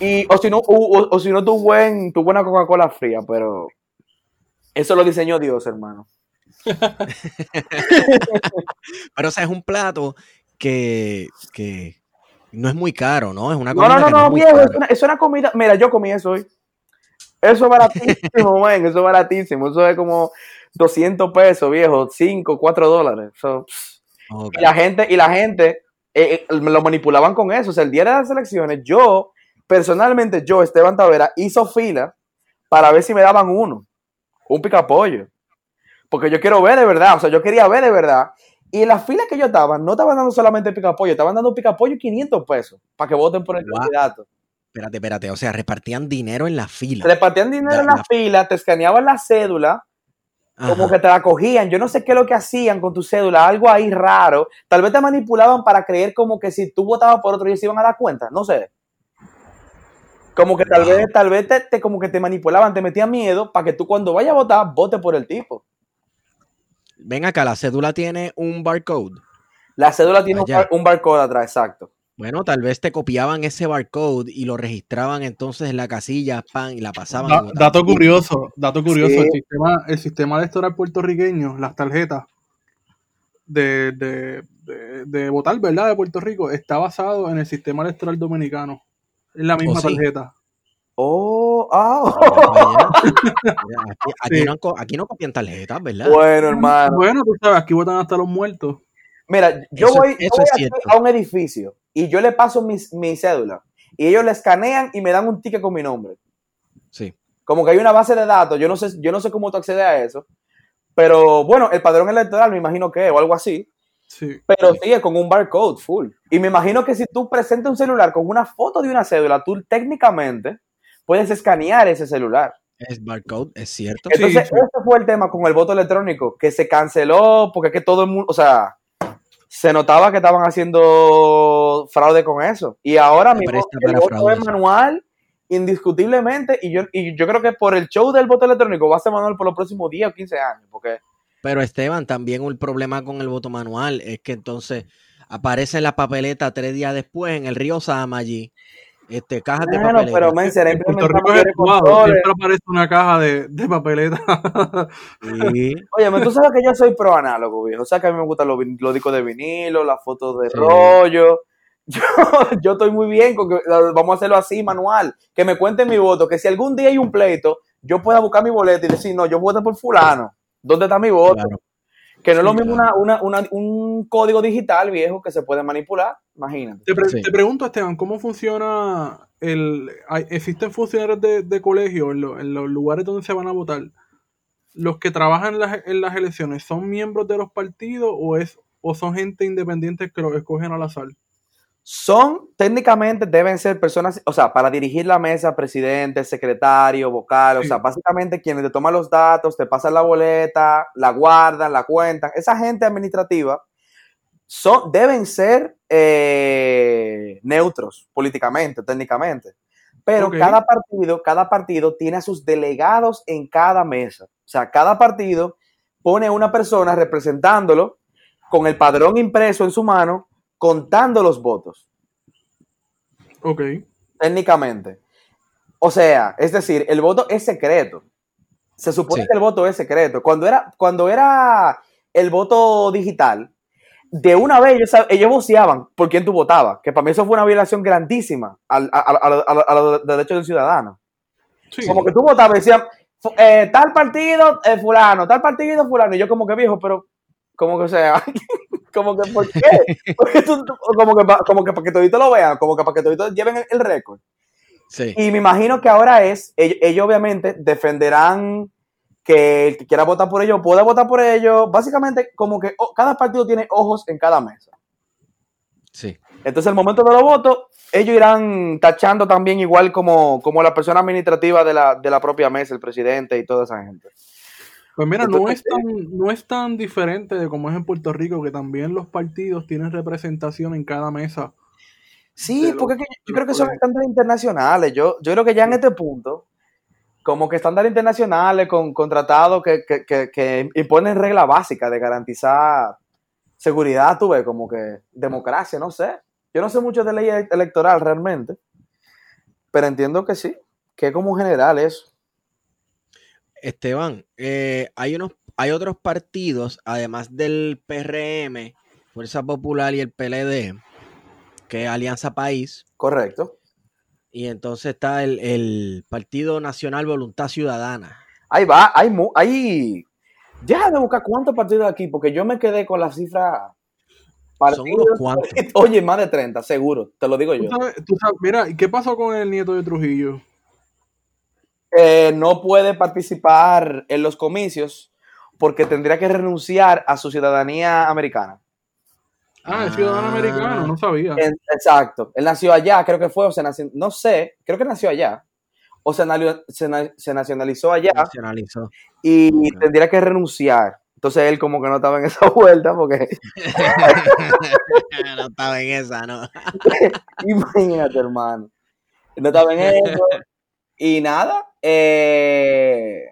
Y o si no, o, o- o si no tu buen, tu buena Coca-Cola fría, pero eso lo diseñó Dios, hermano. Pero, o sea, es un plato que, que no es muy caro, ¿no? Es una No, comida no, no, que no no, es muy viejo, es una, es una comida. Mira, yo comí eso hoy. Eso es baratísimo, man, eso es baratísimo. Eso es como 200 pesos, viejo, 5, 4 dólares. So, pss. Ok. y la gente, y la gente eh, eh, lo manipulaban con eso. O sea, el día de las elecciones, yo, personalmente, yo, Esteban Tavera, hizo fila para ver si me daban uno, un picapollo. Porque yo quiero ver de verdad, o sea, yo quería ver de verdad. Y en la fila que yo estaba, no estaban dando solamente picapollo, estaban dando picapollo y 500 pesos para que voten por el candidato. Espérate, espérate. O sea, repartían dinero en la fila. Repartían dinero en la fila, te escaneaban la cédula, como que te la cogían. Yo no sé qué es lo que hacían con tu cédula, algo ahí raro. Tal vez te manipulaban para creer como que si tú votabas por otro, ellos se iban a dar cuenta. No sé. Como que tal Wow. vez, tal vez te, te- como que te manipulaban, te metían miedo para que tú cuando vayas a votar, votes por el tipo. Ven acá, la cédula tiene un barcode. La cédula tiene un, bar- un barcode atrás, exacto. Bueno, tal vez te copiaban ese barcode y lo registraban entonces en la casilla, pan, y la pasaban. Da- y votaban. dato curioso, dato curioso, Sí. el sistema, el sistema electoral puertorriqueño, las tarjetas de, de, de, de votar, ¿verdad? De Puerto Rico, está basado en el sistema electoral dominicano. Es la misma ¿Oh, sí? tarjeta. Oh, ah. Mira, Aquí, aquí Sí. no, aquí no copian tarjetas, ¿verdad? bueno, hermano. Bueno, tú sabes, aquí votan hasta los muertos. Mira, yo Eso- voy, yo aquí a un edificio y yo le paso mi, mi cédula y ellos le escanean y me dan un ticket con mi nombre. Sí. Como que hay una base de datos, yo no sé, yo no sé cómo tú accedes a eso, pero bueno, el padrón electoral me imagino que es o algo así, Sí. pero sigue con un barcode full. Y me imagino que si tú presentas un celular con una foto de una cédula, tú técnicamente puedes escanear ese celular. Es barcode, es cierto. Entonces, sí. ese fue el tema con el voto electrónico, que se canceló porque es que todo el mundo, o sea, se notaba que estaban haciendo fraude con eso. Y ahora presta el voto es manual indiscutiblemente, y yo, y yo creo que por el show del voto electrónico va a ser Manuel por los próximos 10 o 15 años, porque Pero Esteban, también el problema con el voto manual es que entonces aparece en la papeleta tres días después en el río Sama allí. Este, cajas de Bueno, papeleta. pero men, será En Puerto Rico es siempre aparece una caja de, de papeleta. Sí. Oye, tú sabes que yo soy pro análogo, viejo. O sea que a mí me gustan los, discos de vinilo, las fotos de Sí. rollo. Yo, yo estoy muy bien con que vamos a hacerlo así, manual. Que me cuenten mi voto. Que si algún día hay un pleito, yo pueda buscar mi boleto y decir, no, yo voté por fulano. ¿Dónde está mi voto? Claro. Que no es lo mismo claro. una, una- una- un código digital, viejo, que se puede manipular. Imagínate. Te, pre- Sí. te pregunto, Esteban, ¿cómo funciona el... hay- ¿Existen funcionarios de, de colegio en, lo- en los lugares donde se van a votar? ¿Los que trabajan en las, en las elecciones son miembros de los partidos o, es, o son gente independiente que los escogen al azar? Son, técnicamente, deben ser personas, o sea, para dirigir la mesa, presidente, secretario, vocal, o sea, básicamente quienes te toman los datos, te pasan la boleta, la guardan, la cuentan. Esa gente administrativa son, deben ser eh, neutros políticamente, técnicamente. Pero cada partido, cada partido tiene a sus delegados en cada mesa. O sea, cada partido pone a una persona representándolo con el padrón impreso en su mano, contando los votos Ok. técnicamente. O sea, es decir, el voto es secreto. Se supone Sí. que el voto es secreto. Cuando era, cuando era el voto digital, de una vez ellos, ellos voceaban por quién tú votabas, que para mí eso fue una violación grandísima al- a, los derechos del ciudadano. Sí. Como que tú votabas y decían, eh, tal partido, eh, fulano, tal partido, fulano. Y yo como que viejo, pero como que o sea, como que ¿por qué? Porque tú- como que como que para que todito lo vean, como que para que todito lleven el- el récord. Sí. Y me imagino que ahora es, ellos, ellos obviamente defenderán que el que quiera votar por ellos pueda votar por ellos. Básicamente, como que oh, cada partido tiene ojos en cada mesa. Sí. Entonces, el momento de los votos, ellos irán tachando también igual como, como la persona administrativa de la, de la propia mesa, el presidente y toda esa gente. Pues mira, no es, tan, no es tan diferente de como es en Puerto Rico, que también los partidos tienen representación en cada mesa. Sí, los- porque yo, creo que son estándares internacionales. Yo, yo creo que ya en este punto, como que estándares internacionales con, con tratados que, que, que, que imponen reglas básicas de garantizar seguridad, tú ves, como que democracia, no sé. Yo no sé mucho de ley e- electoral realmente, pero entiendo que sí, que es como general eso. Esteban, eh, hay unos, hay otros partidos, además del PRM, Fuerza Popular y el PLD, que es Alianza País, Correcto. y entonces está el, el Partido Nacional Voluntad Ciudadana. Ahí va, hay, mu- hay... Déjame buscar cuántos partidos aquí, porque yo me quedé con la cifra... Son unos cuantos. Oye, más de 30, seguro, te lo digo Tú yo. sabes- tú sabes- mira, ¿y qué pasó con el nieto de Trujillo? Eh, no puede participar en los comicios porque tendría que renunciar a su ciudadanía americana. Ah, es ciudadano Ah. americano, no sabía. En- exacto. Él nació allá, creo que fue, o se nació, no sé, creo que nació allá. O se, se se nacionalizó allá Nacionalizó. y tendría que renunciar. Entonces él como que no estaba en esa vuelta porque no estaba en esa, ¿no? imagínate hermano. No estaba en eso. Y nada, eh,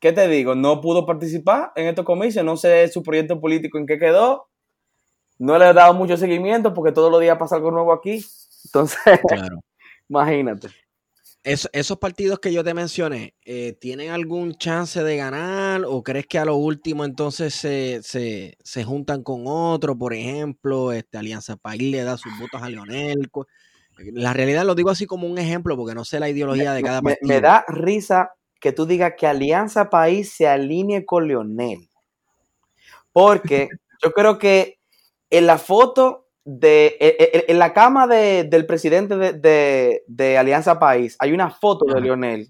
¿qué te digo? No pudo participar en estos comicios, no sé su proyecto político en qué quedó. No le he dado mucho seguimiento porque todos los días pasa algo nuevo aquí. Entonces, Claro. imagínate. Es- esos partidos que yo te mencioné, eh, ¿tienen algún chance de ganar o crees que a lo último entonces se, se, se juntan con otro? Por ejemplo, este, Alianza País le da sus votos a Leonel. La realidad lo digo así como un ejemplo porque no sé la ideología de cada Me, partido. me da risa que tú digas que Alianza País se alinee con Leonel. Porque yo creo que en la foto de. En, en- en la cama de- del presidente de, de- de Alianza País hay una foto de. Leonel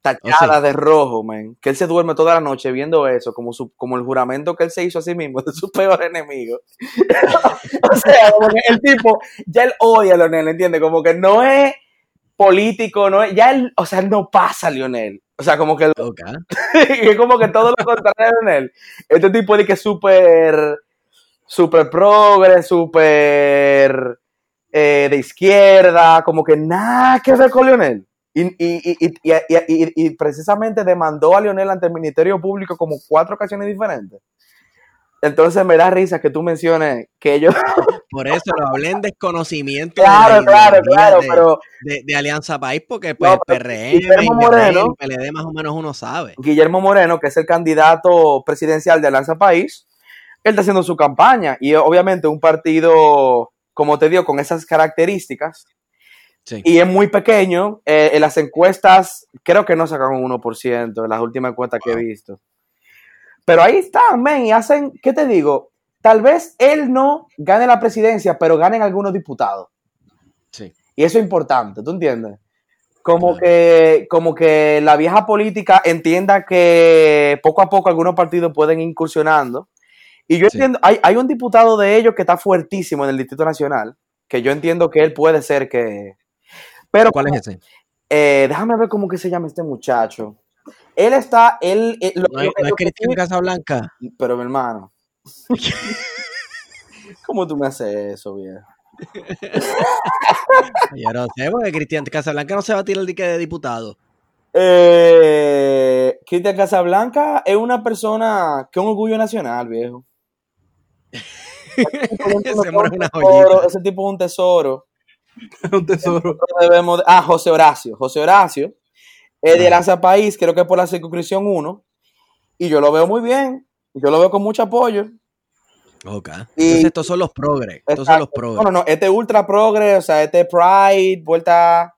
tachada de rojo, man. Que él se duerme toda la noche viendo eso, como, su, como el juramento que él se hizo a sí mismo de su peor enemigo. o sea, como que el tipo, ya él odia a Leonel, ¿entiendes? Como que no es político, no es, ya él, o sea, él no pasa a Leonel. O sea, como que él- Ok. es como que todo lo contrario de Leonel. Este tipo de que es súper, súper progre, súper eh, de izquierda, como que nada que ver con Lionel. Y, y, y, y, y- y- y precisamente demandó a Lionel ante el Ministerio Público como cuatro ocasiones diferentes. Entonces me da risa que tú menciones que ellos... Por eso lo hablé en desconocimiento de claro, la claro, ideología claro, de, pero de- de Alianza País, porque pues No, PRM, Guillermo Moreno- el PLD más o menos uno sabe. Guillermo Moreno, que es el candidato presidencial de Alianza País, él está haciendo su campaña y obviamente un partido, como te digo, con esas características Sí. y es muy pequeño. eh, en las encuestas, creo que no sacan un 1% en las últimas encuestas que he visto. Pero ahí están, men, y hacen, ¿qué te digo? Tal vez él no gane la presidencia, pero ganen algunos diputados. Sí. Y eso es importante, ¿tú entiendes? Como Claro. que, como que la vieja política entienda que poco a poco algunos partidos pueden ir incursionando. Y yo Sí. entiendo, hay, hay un diputado de ellos que está fuertísimo en el Distrito Nacional, que yo entiendo que él puede ser que... Pero ¿Cuál es ese? eh, déjame ver cómo que se llama este muchacho. Él está, él... eh, lo- ¿No es, lo que- no es lo que Cristian Casablanca? Pero mi hermano. ¿Cómo tú me haces eso, viejo? Yo no sé, porque Cristian Casablanca no se va a tirar el dique de diputado. Eh, Cristian Casablanca es una persona que es un orgullo nacional, viejo. Ese una tesoro, tipo es un tesoro. un tesoro. Nosotros debemos de- ah, José Horacio. José Horacio es de Ah. Lanza País, creo que por la circunscripción 1. Y yo lo veo muy bien. Yo lo veo con mucho apoyo. Ok. Y- Entonces estos son los progres. Estos son los progres. No, no, no, este es ultra progre, o sea, este es Pride, vuelta.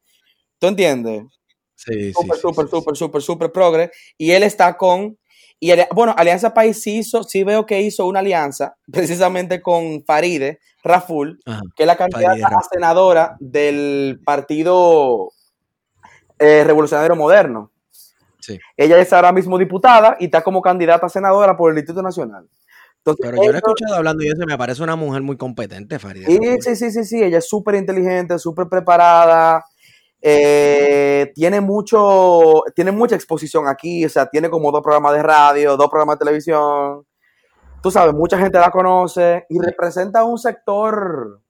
¿Tú entiendes? Sí, sí, Súper, sí, súper, súper, súper, súper progre. Y él está con. Y bueno, Alianza País sí hizo, sí veo que hizo una alianza precisamente con Faride Raful, Ajá. que es la candidata a senadora del Partido eh, Revolucionario Moderno. Sí. Ella es ahora mismo diputada y está como candidata a senadora por el Distrito Nacional. Entonces, Pero yo la he escuchado hablando y eso me parece una mujer muy competente, Farida. Sí, sí, sí, sí, sí, ella es súper inteligente, súper preparada, eh, tiene mucho, tiene mucha exposición aquí, o sea, tiene como dos programas de radio, dos programas de televisión, tú sabes, mucha gente la conoce y representa un sector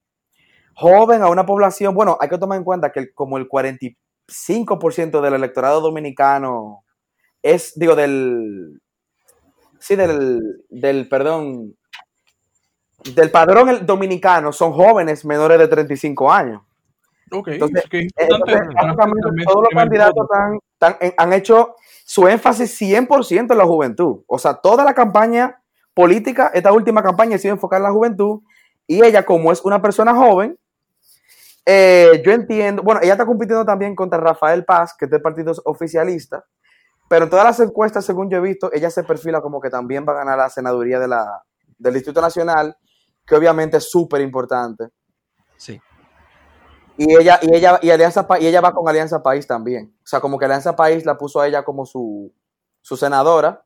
joven a una población, bueno, hay que tomar en cuenta que el- como el 45% del electorado dominicano es, digo, del, sí, del, del, perdón, del padrón dominicano son jóvenes menores de 35 años. Ok, Entonces, es que es Entonces, todos los candidatos tan- tan- en- han hecho su énfasis 100% en la juventud. O sea, toda la campaña política, esta última campaña ha sido enfocada en la juventud. Y ella, como es una persona joven, eh, yo entiendo, bueno, ella está compitiendo también contra Rafael Paz, que es del partido oficialista, pero en todas las encuestas, según yo he visto, ella se perfila como que también va a ganar la senaduría de la, del Distrito Nacional, que obviamente es súper importante. Sí. Y ella, y ella, y Alianza Pa- y ella va con Alianza País también. O sea, como que Alianza País la puso a ella como su, su senadora.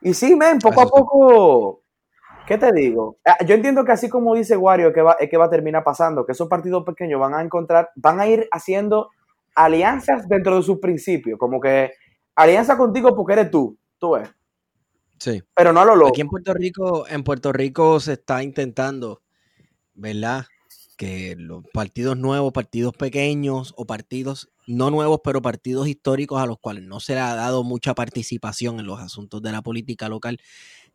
Y sí, men, poco a poco, ¿qué te digo? Ah, Yo entiendo que así como dice Wario, que va, es que va a terminar pasando, que esos partidos pequeños van a encontrar, van a ir haciendo alianzas dentro de sus principios, como que alianza contigo porque eres tú, tú ves, Sí. pero no a lo loco. Aquí en Puerto Rico, en Puerto Rico se está intentando, ¿verdad? Que los partidos nuevos, partidos pequeños o partidos no nuevos, pero partidos históricos a los cuales no se le ha dado mucha participación en los asuntos de la política local,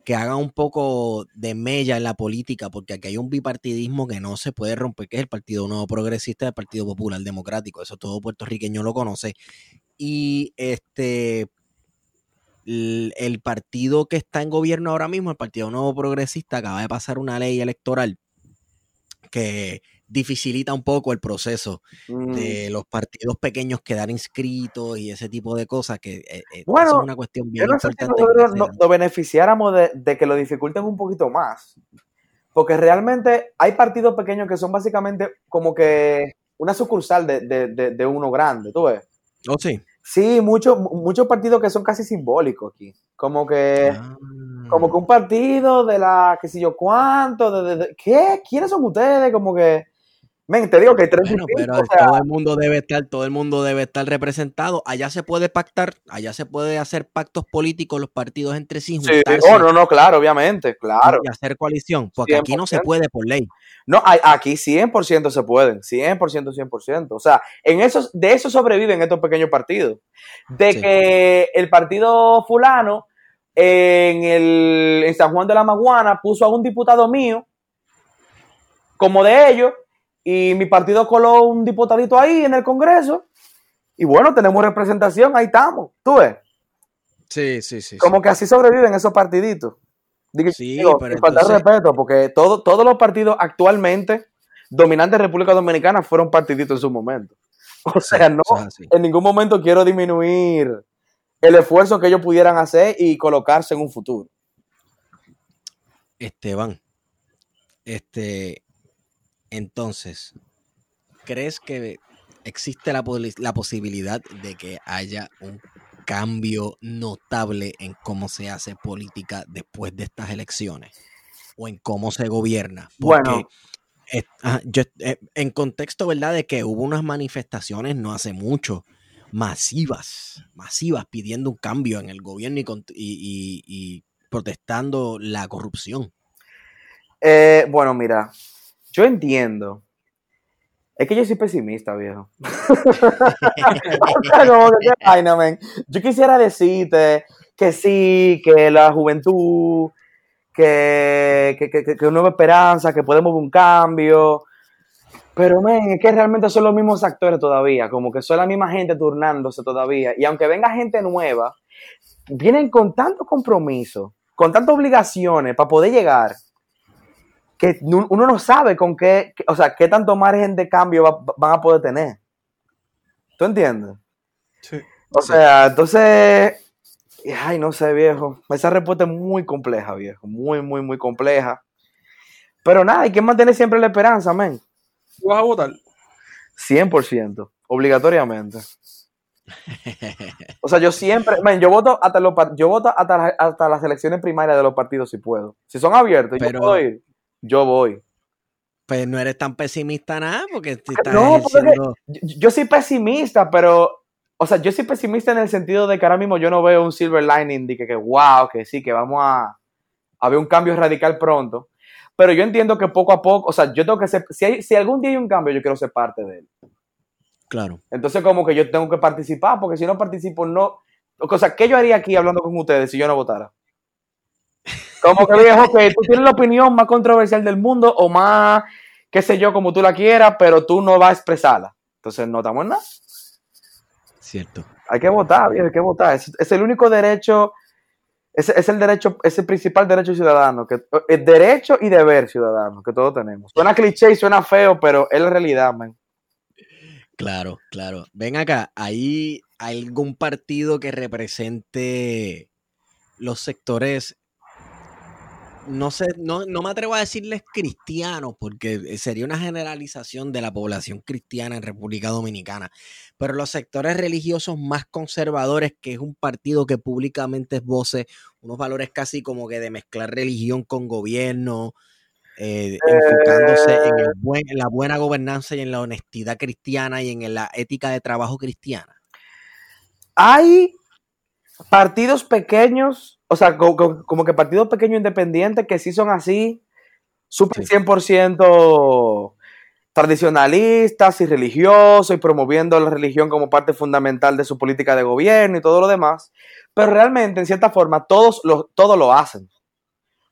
que hagan un poco de mella en la política, porque aquí hay un bipartidismo que no se puede romper, que es el Partido Nuevo Progresista y el Partido Popular Democrático. Eso todo puertorriqueño lo conoce. Y este el, el partido que está en gobierno ahora mismo, el Partido Nuevo Progresista, acaba de pasar una ley electoral que dificilita un poco el proceso Mm. de los partidos pequeños quedar inscritos y ese tipo de cosas, que eh, eh, Bueno, es una cuestión Yo bien no sé si importante. que nosotros no- nos beneficiáramos de, de que lo dificulten un poquito más. Porque realmente hay partidos pequeños que son básicamente como que una sucursal de, de- uno grande, ¿tú ves? Oh, sí. Sí, muchos muchos partidos que son casi simbólicos aquí. Como que, Ah. como que un partido de la, qué sé yo, cuánto, de, de- de- ¿qué? ¿Quiénes son ustedes? Como que, Men, te digo que hay tres Bueno, pero o sea, todo el mundo debe estar, todo el mundo debe estar representado. Allá se puede pactar, allá se puede hacer pactos políticos, los partidos entre sí, sí, oh, no, no, claro, obviamente, claro. y hacer coalición, porque aquí no se 100%. puede por ley. No, aquí 100% se pueden, 100%, 100%. O sea, en esos, de eso sobreviven estos pequeños partidos. De Sí. que el partido fulano en, el, en San Juan de la Maguana puso a un diputado mío como de ellos y mi partido coló un diputadito ahí en el Congreso y bueno, tenemos representación, ahí estamos, tú ves. Sí, sí, sí. Como que así sobreviven esos partiditos. Digo, Sí, digo, pero sin faltar entonces- respeto, porque todo, todos los partidos actualmente dominantes de República Dominicana fueron partiditos en su momento. O sea, no, en ningún momento quiero disminuir el esfuerzo que ellos pudieran hacer y colocarse en un futuro. Esteban, este, entonces, ¿crees que existe la, posibilidad de que haya un cambio notable en cómo se hace política después de estas elecciones? ¿O en cómo se gobierna? Bueno. eh, ajá, yo, eh, en contexto, ¿verdad? De que hubo unas manifestaciones no hace mucho, masivas, masivas, pidiendo un cambio en el gobierno y- y- y protestando la corrupción. Eh, bueno, mira, yo entiendo. Es que yo soy pesimista, viejo. Yo quisiera decirte que sí, que la juventud, que, que, que- que una nueva esperanza, que podemos ver un cambio. Pero, men, es que realmente son los mismos actores todavía, como que son la misma gente turnándose todavía. Y aunque venga gente nueva, vienen con tanto compromiso, con tantas obligaciones para poder llegar, que uno no sabe con qué, o sea, qué tanto margen de cambio va- van a poder tener. ¿Tú entiendes? Sí. O sea, entonces, ay, no sé, viejo. Esa respuesta es muy compleja, viejo. Muy, muy, muy compleja. Pero nada, hay que mantener siempre la esperanza, men. ¿Tú vas a votar? 100%, obligatoriamente. O sea, yo siempre, men, yo voto hasta los yo voto hasta, hasta las elecciones primarias de los partidos si puedo. Si son abiertos y Pero- yo puedo ir, yo voy. Pues no eres tan pesimista nada, porque te estás No, porque Yo, yo soy pesimista, pero, o sea, yo soy pesimista en el sentido de que ahora mismo yo no veo un silver lining de que, que wow, que sí, que vamos a, a ver un cambio radical pronto. Pero yo entiendo que poco a poco, o sea, yo tengo que ser, si, hay- si algún día hay un cambio, yo quiero ser parte de él. Claro. Entonces, como que yo tengo que participar, porque si no participo, no. O sea, ¿qué yo haría aquí hablando con ustedes si yo no votara? Como que viejo, que tú tienes la opinión más controversial del mundo o más, qué sé yo, como tú la quieras, pero tú no vas a expresarla. Entonces, no estamos en nada. Cierto. Hay que votar, viejo, hay que votar. Es, es el único derecho, es, es el derecho, es el principal derecho ciudadano, que el derecho y deber ciudadano que todos tenemos. Suena cliché y suena feo, pero es la realidad, man. Claro, claro. Ven acá, ¿hay algún partido que represente los sectores? No sé, no, no me atrevo a decirles cristianos, porque sería una generalización de la población cristiana en República Dominicana, pero los sectores religiosos más conservadores, que es un partido que públicamente esboce unos valores casi como que de mezclar religión con gobierno, eh, enfocándose en, el buen- en la buena gobernanza y en la honestidad cristiana y en la ética de trabajo cristiana. hay partidos pequeños, o sea, co- co- como, que partidos pequeños independientes que sí son así, súper Sí. 100% tradicionalistas y religiosos y promoviendo la religión como parte fundamental de su política de gobierno y todo lo demás, pero realmente, en cierta forma, todos lo, todos lo hacen.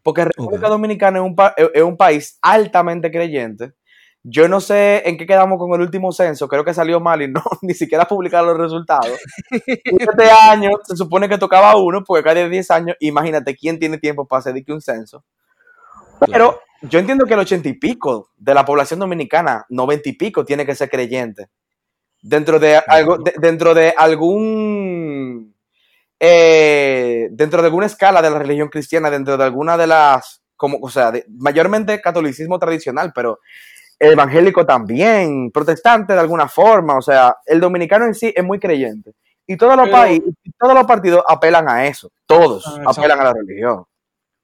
Porque República. Dominicana es un, pa- es un país altamente creyente. Yo no sé en qué quedamos con el último censo, creo que salió mal y no ni siquiera publicaron los resultados. Este año se supone que tocaba uno, porque cada 10 años, imagínate quién tiene tiempo para hacer de que un censo. Pero yo entiendo que el ochenta y pico de la población dominicana, noventa y pico, tiene que ser creyente. Dentro de algo, de- dentro de algún eh, dentro de alguna escala de la religión cristiana, dentro de alguna de las, como, o sea, de- mayormente catolicismo tradicional, pero evangélico también, protestante de alguna forma, o sea, el dominicano en sí es muy creyente. Y todos los Pero- países, todos los partidos apelan a eso, todos Ah, apelan a la religión.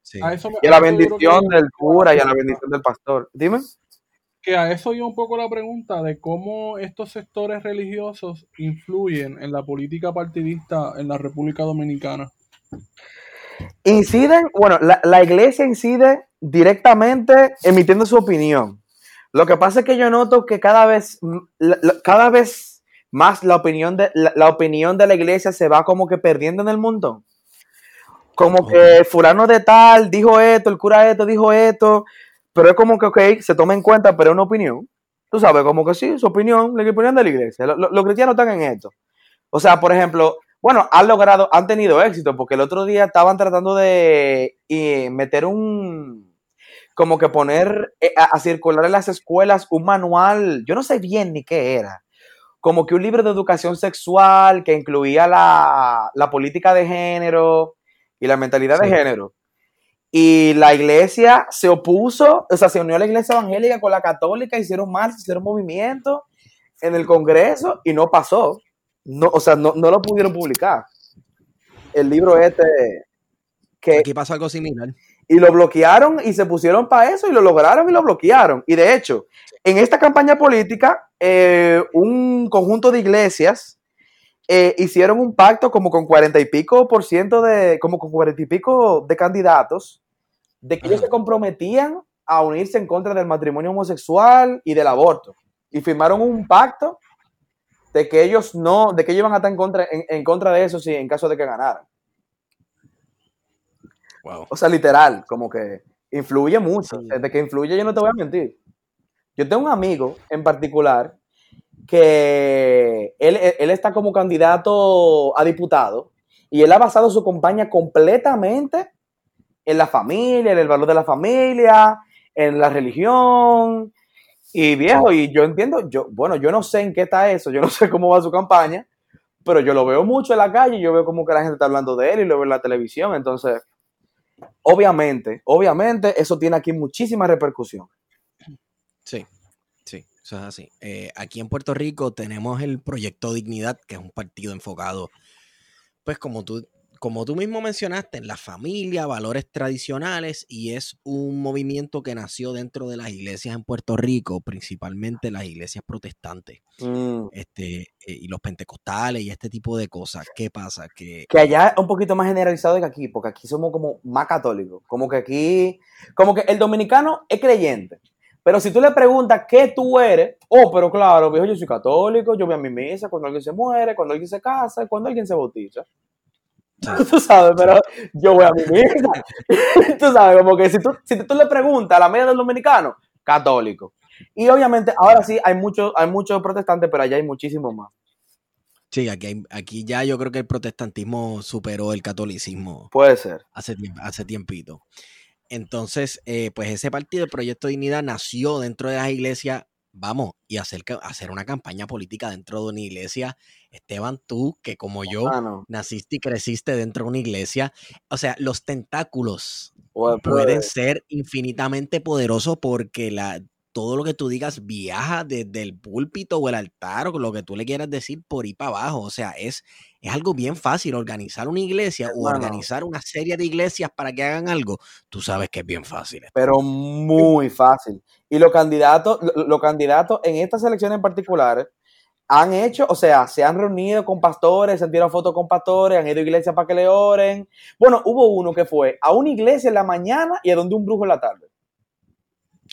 Sí. A eso Y a la yo bendición que- del cura y a la bendición del pastor. Dime. que a eso iba un poco la pregunta de cómo estos sectores religiosos influyen en la política partidista en la República Dominicana. Inciden, bueno, la, la iglesia incide directamente emitiendo su opinión. Lo que pasa es que yo noto que cada vez, mm, cada vez más la opinión, de, la, la opinión de la iglesia se va como que perdiendo en el montón. Como que fulano de tal dijo esto, el cura esto dijo esto, pero es como que, ok, se toma en cuenta, pero es una opinión. Tú sabes, como que sí, su opinión, la opinión de la iglesia. Lo- lo- Los, cristianos están en esto. O sea, por ejemplo, bueno, han logrado, han tenido éxito, porque el otro día estaban tratando de eh, meter un, como que poner eh, a, a circular en las escuelas un manual, yo no sé bien ni qué era, como que un libro de educación sexual que incluía la, la política de género y la mentalidad de género. Y la iglesia se opuso, o sea, se unió a la iglesia evangélica con la católica, hicieron marchas, hicieron movimientos en el Congreso y no pasó. No, o sea, no, no lo pudieron publicar. El libro este que Aquí pasó algo similar. Y lo bloquearon y se pusieron para eso y lo lograron y lo bloquearon. Y de hecho, en esta campaña política, eh, un conjunto de iglesias eh, hicieron un pacto como con cuarenta y pico por ciento de, como con cuarenta y pico de candidatos, de que ellos se comprometían a unirse en contra del matrimonio homosexual y del aborto. Y firmaron un pacto de que ellos no, de que ellos iban a estar en contra, en, en contra de eso si en caso de que ganaran. Wow. O sea, literal, como que influye mucho. Sí. Desde que influye, yo no te voy a mentir. Yo tengo un amigo en particular que él, él está como candidato a diputado y él ha basado su campaña completamente en la familia, en el valor de la familia, en la religión. Y viejo, y yo entiendo, yo, bueno, yo no sé en qué está eso, yo no sé cómo va su campaña, pero yo lo veo mucho en la calle, y yo veo como que la gente está hablando de él y lo veo en la televisión, entonces, obviamente, obviamente, eso tiene aquí muchísima repercusión. Sí, sí, eso es así. Eh, aquí en Puerto Rico tenemos el Proyecto Dignidad, que es un partido enfocado, pues como tú, como tú mismo mencionaste, en la familia, valores tradicionales, y es un movimiento que nació dentro de las iglesias en Puerto Rico, principalmente las iglesias protestantes, Mm. este, eh, y los pentecostales y este tipo de cosas. ¿Qué pasa? Que que allá es un poquito más generalizado que aquí, porque aquí somos como más católicos. Como que aquí, como que el dominicano es creyente. Pero si tú le preguntas qué tú eres, oh, pero claro, viejo, yo soy católico, yo voy a mi misa cuando alguien se muere, cuando alguien se casa, cuando alguien se bautiza. Tú sabes, pero yo voy a mi misa. tú sabes, como que si tú, si tú le preguntas a la media del dominicano, católico. Y obviamente, ahora sí, hay muchos hay muchos protestantes, pero allá hay muchísimos más. sí, aquí, hay- aquí ya yo creo que el protestantismo superó el catolicismo. Puede ser. hace, hace tiempito. Entonces, eh, pues ese partido, el Proyecto Dignidad, nació dentro de las iglesias, vamos, y hacer, hacer una campaña política dentro de una iglesia. Esteban, tú, que como yo, Ah, no. naciste y creciste dentro de una iglesia, o sea, los tentáculos Puede- pueden puede- ser infinitamente poderosos porque la, todo lo que tú digas viaja desde el púlpito o el altar o lo que tú le quieras decir por ahí para abajo. O sea, es, es algo bien fácil organizar una iglesia o organizar una serie de iglesias para que hagan algo. Tú sabes que es bien fácil. pero muy fácil. Y los candidatos, lo- los candidatos en estas elecciones en particular han hecho, o sea, se han reunido con pastores, se han tirado fotos con pastores, han ido a iglesias para que le oren. Bueno, hubo uno que fue a una iglesia en la mañana y a donde un brujo en la tarde.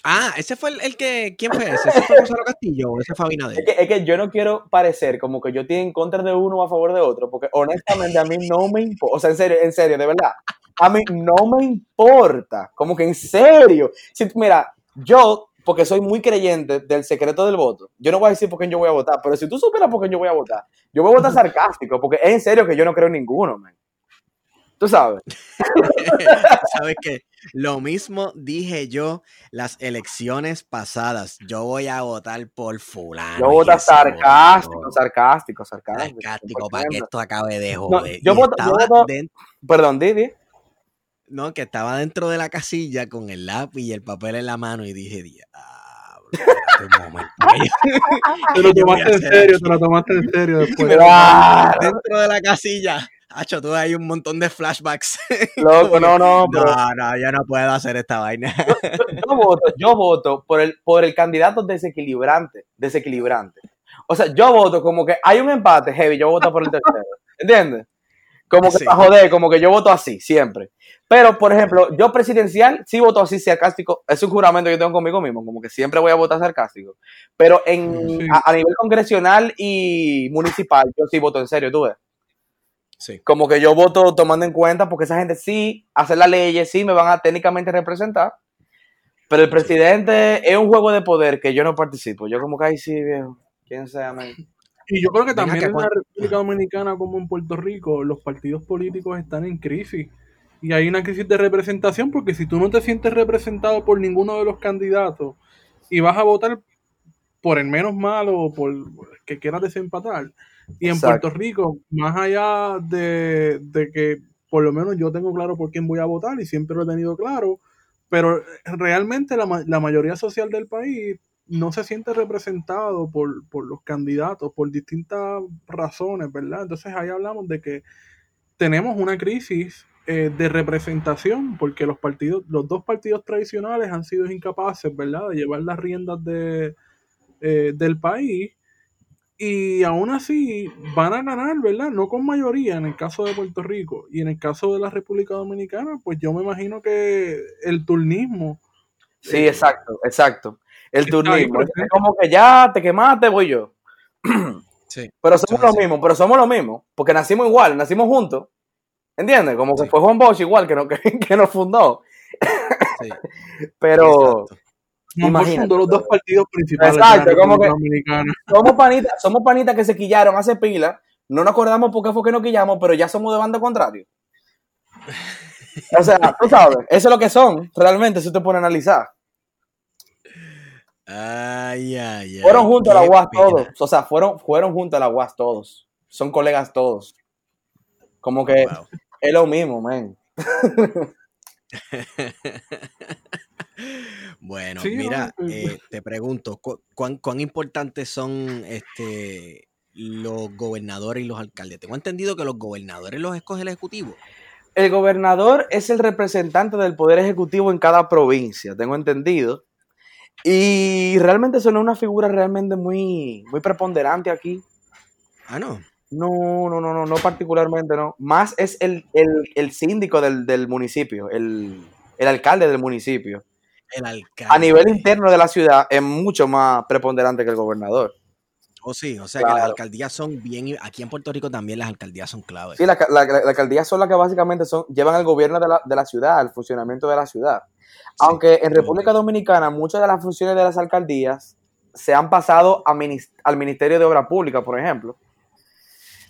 Ah, ese fue el, el que. ¿Quién fue ese? ¿Ese fue Gonzalo Castillo o ese fue Es Abinader? que, es que yo no quiero parecer como que yo estoy en contra de uno o a favor de otro, porque honestamente a mí no me importa, o sea, en serio, en serio, de verdad, a mí no me importa, como que en serio. Si, mira, yo, porque soy muy creyente del secreto del voto, yo no voy a decir por quién yo voy a votar, pero si tú supieras por quién yo voy a votar, yo voy a votar sarcástico, porque es en serio que yo no creo en ninguno, man. Tú sabes. Sabes que lo mismo dije yo las elecciones pasadas. Yo voy a votar por fulano. Yo votar sarcástico, voto. sarcástico, sarcástico. sarcástico para que 100%. esto acabe de No, joder. yo voto- yo voto- den- Perdón, Didi. no, que estaba dentro de la casilla con el lápiz y el papel en la mano y dije, diablo, momento. Te lo ¿Qué yo voy a tomaste en serio, aquí? te lo tomaste en serio después. Dentro de la casilla, Hacho, tú hay un montón de flashbacks. Loco, no, no, No, no, yo no puedo hacer esta vaina. yo voto, yo voto por el, por el candidato desequilibrante, desequilibrante. O sea, yo voto como que hay un empate heavy, yo voto por el tercero. ¿Entiendes? Como que Sí. para joder, como que yo voto así, siempre. Pero, por ejemplo, yo presidencial sí voto así sarcástico. Es un juramento que yo tengo conmigo mismo, como que siempre voy a votar sarcástico. Pero en, Sí. a, a nivel congresional y municipal, yo sí voto en serio, tú ves. Sí. Como que yo voto tomando en cuenta porque esa gente sí hace las leyes, sí me van a técnicamente representar. Pero el presidente es un juego de poder que yo no participo. Yo como que ahí sí, viejo. ¿Quién sea, man? Y yo creo que también que en la República Dominicana como en Puerto Rico, los partidos políticos están en crisis. Y hay una crisis de representación porque si tú no te sientes representado por ninguno de los candidatos y vas a votar por el menos malo o por el que quieras desempatar. Y en Exacto. Puerto Rico, más allá de, de que por lo menos yo tengo claro por quién voy a votar y siempre lo he tenido claro, pero realmente la, la mayoría social del país no se siente representado por, por los candidatos por distintas razones, ¿verdad? Entonces ahí hablamos de que tenemos una crisis eh, de representación porque los partidos, los dos partidos tradicionales han sido incapaces, ¿verdad?, de llevar las riendas de, eh, del país y aún así van a ganar, ¿verdad? No con mayoría en el caso de Puerto Rico y en el caso de la República Dominicana, pues yo me imagino que el turnismo Sí, Eh, exacto, exacto. El presente. Es como que ya te quemaste, voy yo. Sí. Pero somos los así. mismos, pero somos los mismos. Porque nacimos igual, nacimos juntos. ¿Entiendes? Como que fue Juan Bosch igual que, no, que, que nos fundó. Sí. Pero Exacto. Imagínate. los dos partidos principales Exacto, de la como que- somos panitas, somos panitas que se quillaron hace pila. No nos acordamos por qué fue que nos quillamos, pero ya somos de bando contrario. O sea, tú sabes, eso es lo que son, realmente, si te pones a analizar. Ay, ay, ay. Fueron juntos a la UAS pena. todos. O sea, fueron, fueron juntos a la UAS todos. Son colegas todos. Como que Wow. es lo mismo, man. Bueno, Sí, mira, no, eh, te pregunto, ¿cu- ¿cuán, cuán importantes son este los gobernadores y los alcaldes? Tengo entendido que los gobernadores los escoge el ejecutivo. El gobernador es el representante del poder ejecutivo en cada provincia, tengo entendido. Y realmente es una figura realmente muy, muy preponderante aquí. Ah, no. No, no, no, no, no particularmente, no. Más es el, el, el síndico del, del municipio, el, el alcalde del municipio. El alcalde. A nivel interno de la ciudad es mucho más preponderante que el gobernador. Oh, sí, o sea que las alcaldías son bien. Aquí en Puerto Rico también las alcaldías son claves. Sí, la, la, la alcaldía son las que básicamente son, llevan el gobierno de la, de la ciudad, el funcionamiento de la ciudad. Aunque en República Dominicana muchas de las funciones de las alcaldías se han pasado a minis- al Ministerio de Obra Pública, por ejemplo.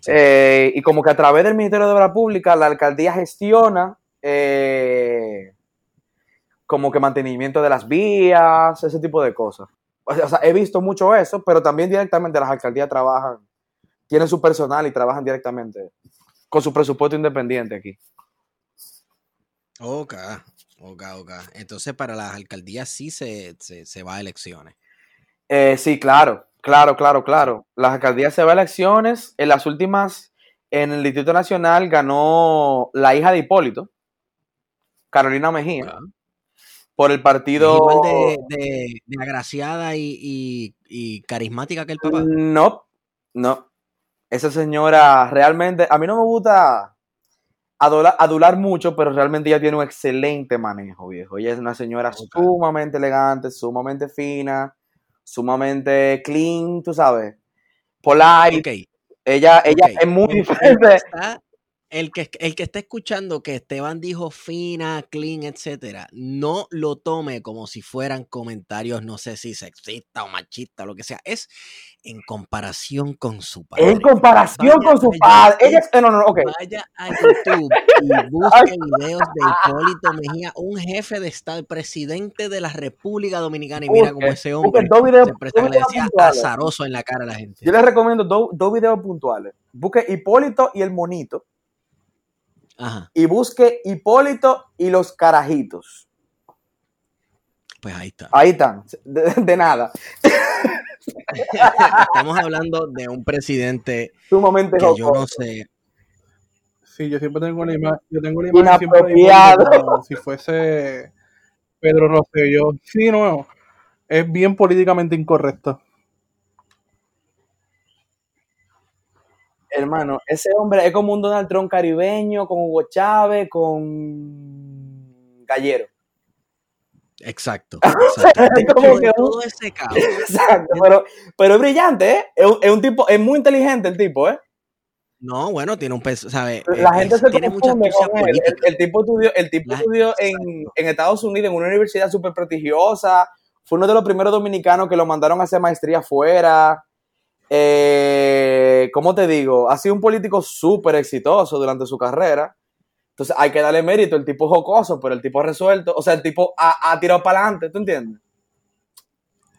Eh, y como que a través del Ministerio de Obra Pública la alcaldía gestiona eh, como que mantenimiento de las vías, ese tipo de cosas. O sea, he visto mucho eso, pero también directamente las alcaldías trabajan, tienen su personal y trabajan directamente con su presupuesto independiente aquí. Ok, ok, ok. Entonces para las alcaldías sí se, se, se va a elecciones. Eh, sí, claro, claro, claro, claro. Las alcaldías se va a elecciones. En las últimas, en el Distrito Nacional ganó la hija de Hipólito, Carolina Mejía, Ah. Por el Es partido. igual de, de, de agraciada y, y, y carismática que el papá. No, no. Esa señora realmente, a mí no me gusta adular, adular mucho, pero realmente ella tiene un excelente manejo, viejo. Ella es una señora sumamente elegante, sumamente fina, sumamente clean, tú sabes. Polite. Ella, ella es muy diferente. está- el que, el que está escuchando que Esteban dijo fina, clean, etcétera, no lo tome como si fueran comentarios, no sé si sexista o machista lo que sea. Es en comparación con su padre. En comparación Vaya con su padre. Ella es. No, no, no, ok. Vaya a YouTube y busque videos de Hipólito Mejía, un jefe de Estado, presidente de la República Dominicana. Y mira cómo Busque, ese hombre dos videos- se le decía azaroso en la cara a la gente. Yo les recomiendo dos dos videos puntuales. Busque Hipólito y el monito. Ajá, Y busque Hipólito y los carajitos. pues ahí está. Ahí están. De, de nada. Estamos hablando de un presidente Sumamente que yo no sé. Sí, yo siempre tengo la imagen, yo tengo la imagen siempre de Inapropiado. Hipólito como si fuese Pedro Rosselló. Sí, no, es bien políticamente incorrecto. Hermano, ese hombre es como un Donald Trump caribeño, con Hugo Chávez, con Gallero. Exacto. exacto. Como que- todo ese caos. Exacto, pero, pero es brillante, ¿eh? Es un, es un tipo, es muy inteligente el tipo, ¿eh? No, bueno, tiene un peso, ¿sabes? La Eh, gente es- se tiene confunde astucia con él. El, tipo estudió, el tipo estudió en, en Estados Unidos en una universidad súper prestigiosa. Fue uno de los primeros dominicanos que lo mandaron a hacer maestría afuera. Eh, ¿Cómo te digo? Ha sido un político súper exitoso durante su carrera. Entonces hay que darle mérito. El tipo es jocoso, pero el tipo ha resuelto. O sea, el tipo ha, ha tirado para adelante, ¿tú entiendes?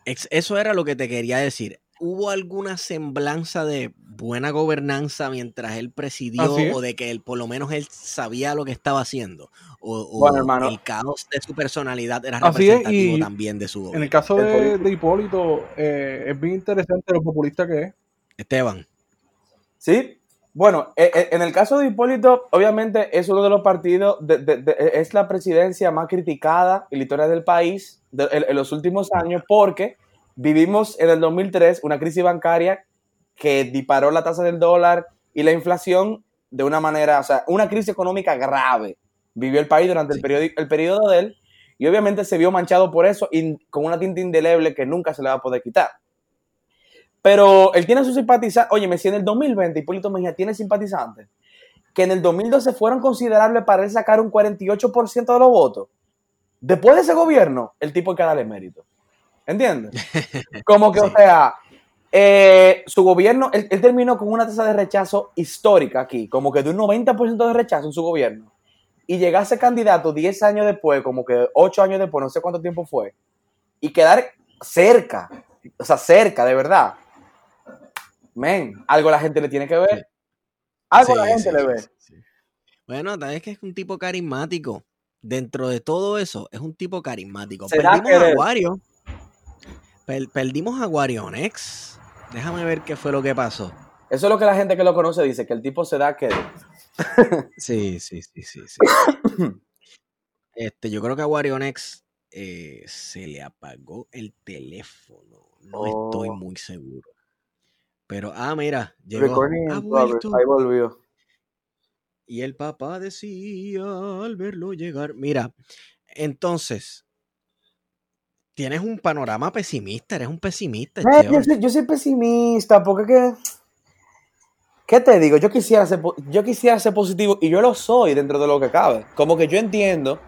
Eso era lo que te quería decir. ¿Hubo alguna semblanza de buena gobernanza mientras él presidió o de que él, por lo menos él sabía lo que estaba haciendo? ¿O, o Bueno, hermano. el caos de su personalidad era es, representativo y también de su En el caso de, Hipólito, eh, es bien interesante lo populista que es. Esteban, Sí. Bueno, e- e- en el caso de Hipólito, obviamente es uno de los partidos, de- de- de- es la presidencia más criticada en la historia del país de- en, en los últimos años porque vivimos en el 2003 una crisis bancaria que disparó la tasa del dólar y la inflación de una manera, o sea, una crisis económica grave. Vivió el país durante el, periodo, el periodo de él y obviamente se vio manchado por eso y con una tinta indeleble que nunca se le va a poder quitar. Pero él tiene sus simpatizantes. Oye, si en el 2020 Hipólito Mejía tiene simpatizantes que en el 2012 fueron considerables para él sacar un 48% de los votos. Después de ese gobierno, el tipo hay que darle mérito. ¿Entiendes? Como que, o sea, eh, su gobierno, él, él terminó con una tasa de rechazo histórica aquí, como que de un 90% de rechazo en su gobierno. Y llegase candidato 10 años después, como que 8 años después, no sé cuánto tiempo fue, y quedar cerca, o sea, cerca, de verdad. Men, algo la gente le tiene que ver. Algo Sí, la gente sí, le ve. sí. Bueno, tal vez que es un tipo carismático. Dentro de todo eso, es un tipo carismático. Perdimos a. Wario. Per- perdimos a Warionex. Déjame ver qué fue lo que pasó. Eso es lo que la gente que lo conoce dice, que el tipo se da que... Sí, sí, sí, sí, sí. este, yo creo que a Warionex eh, se le apagó el teléfono. No estoy Oh. muy seguro. Pero, ah, mira, llegó. Ahí volvió. Y el papá decía al verlo llegar. Mira, entonces, tienes un panorama pesimista, eres un pesimista, Eh, yo, soy, yo soy pesimista, porque que... ¿Qué te digo? Yo quisiera, ser, yo quisiera ser positivo y yo lo soy dentro de lo que cabe. Como que yo entiendo,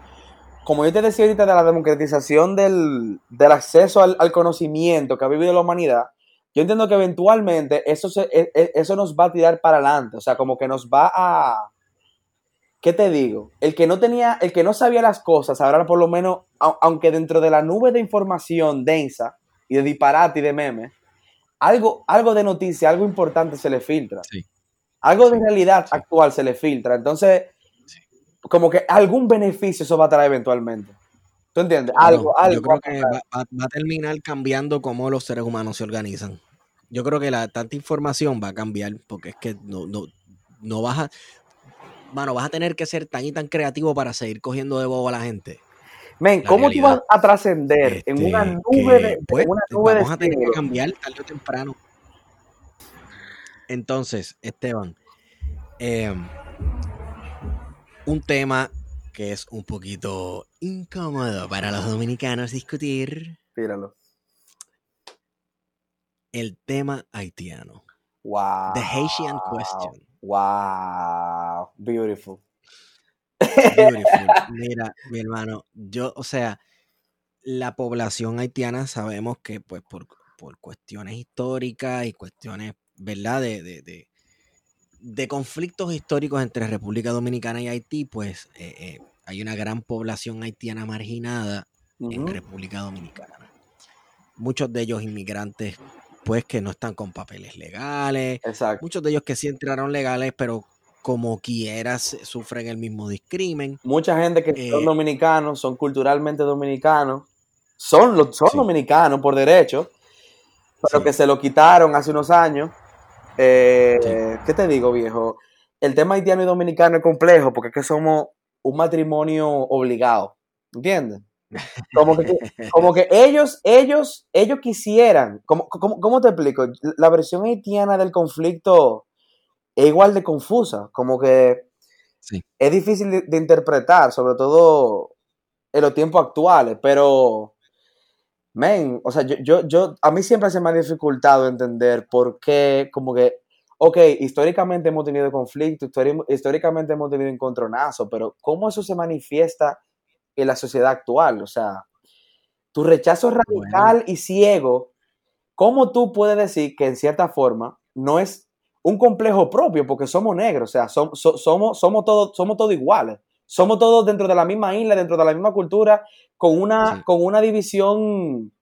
como yo te decía ahorita de la democratización del, del acceso al, conocimiento que ha vivido la humanidad, yo entiendo que eventualmente eso, e- e- eso nos va a tirar para adelante. O sea, como que nos va a... ¿Qué te digo? El que no tenía, el que no sabía las cosas, ahora por lo menos, au- aunque dentro de la nube de información densa y de disparate y de memes, algo, algo de noticia, algo importante se le filtra. Sí. Algo de realidad actual se le filtra. Entonces, como que algún beneficio eso va a traer eventualmente. ¿Tú entiendes? Algo, algo. yo creo va a que va, va- va a terminar cambiando cómo los seres humanos se organizan. Yo creo que la tanta información va a cambiar porque es que no, no, no vas a. Mano, vas a tener que ser tan y tan creativo para seguir cogiendo de bobo a la gente. Men, la ¿cómo tú vas realidad. a trascender en Este, una nube que, de, pues, en una nube de vamos a tener que cambiar tarde o temprano. Entonces, Esteban, eh, un tema que es un poquito incómodo para los dominicanos discutir, Tíralo. el tema haitiano. Wow. The Haitian question. Wow. Beautiful. Beautiful. Mira, mi hermano, yo, o sea, la población haitiana sabemos que, pues, por, por cuestiones históricas y cuestiones, ¿verdad? De, de, de, de conflictos históricos entre República Dominicana y Haití, pues, eh, eh, hay una gran población haitiana marginada en. República Dominicana. Muchos de ellos inmigrantes, pues, que no están con papeles legales, Exacto. muchos de ellos que sí entraron legales, pero como quieras sufren el mismo discrimen. Mucha gente que Eh, son dominicanos, son culturalmente dominicanos, son, son Sí. dominicanos por derecho, pero Sí. que se lo quitaron hace unos años. Eh, Sí. ¿Qué te digo, viejo? el tema haitiano y dominicano es complejo porque es que somos un matrimonio obligado, ¿entiendes? Como que, como que ellos, ellos, ellos quisieran, ¿cómo, cómo, cómo te explico? La versión haitiana del conflicto es igual de confusa, como que Sí. es difícil de, de interpretar, sobre todo en los tiempos actuales, pero, men, o sea, yo, yo, yo, a mí siempre se me ha dificultado entender por qué, como que, ok, históricamente hemos tenido conflicto, históricamente hemos tenido encontronazos, pero ¿cómo eso se manifiesta en la sociedad actual? O sea, tu rechazo radical y ciego, ¿cómo tú puedes decir que en cierta forma no es un complejo propio porque somos negros? O sea, som- so- somos, somos todos somos todos iguales. Somos todos dentro de la misma isla, dentro de la misma cultura, con una, Sí. con una división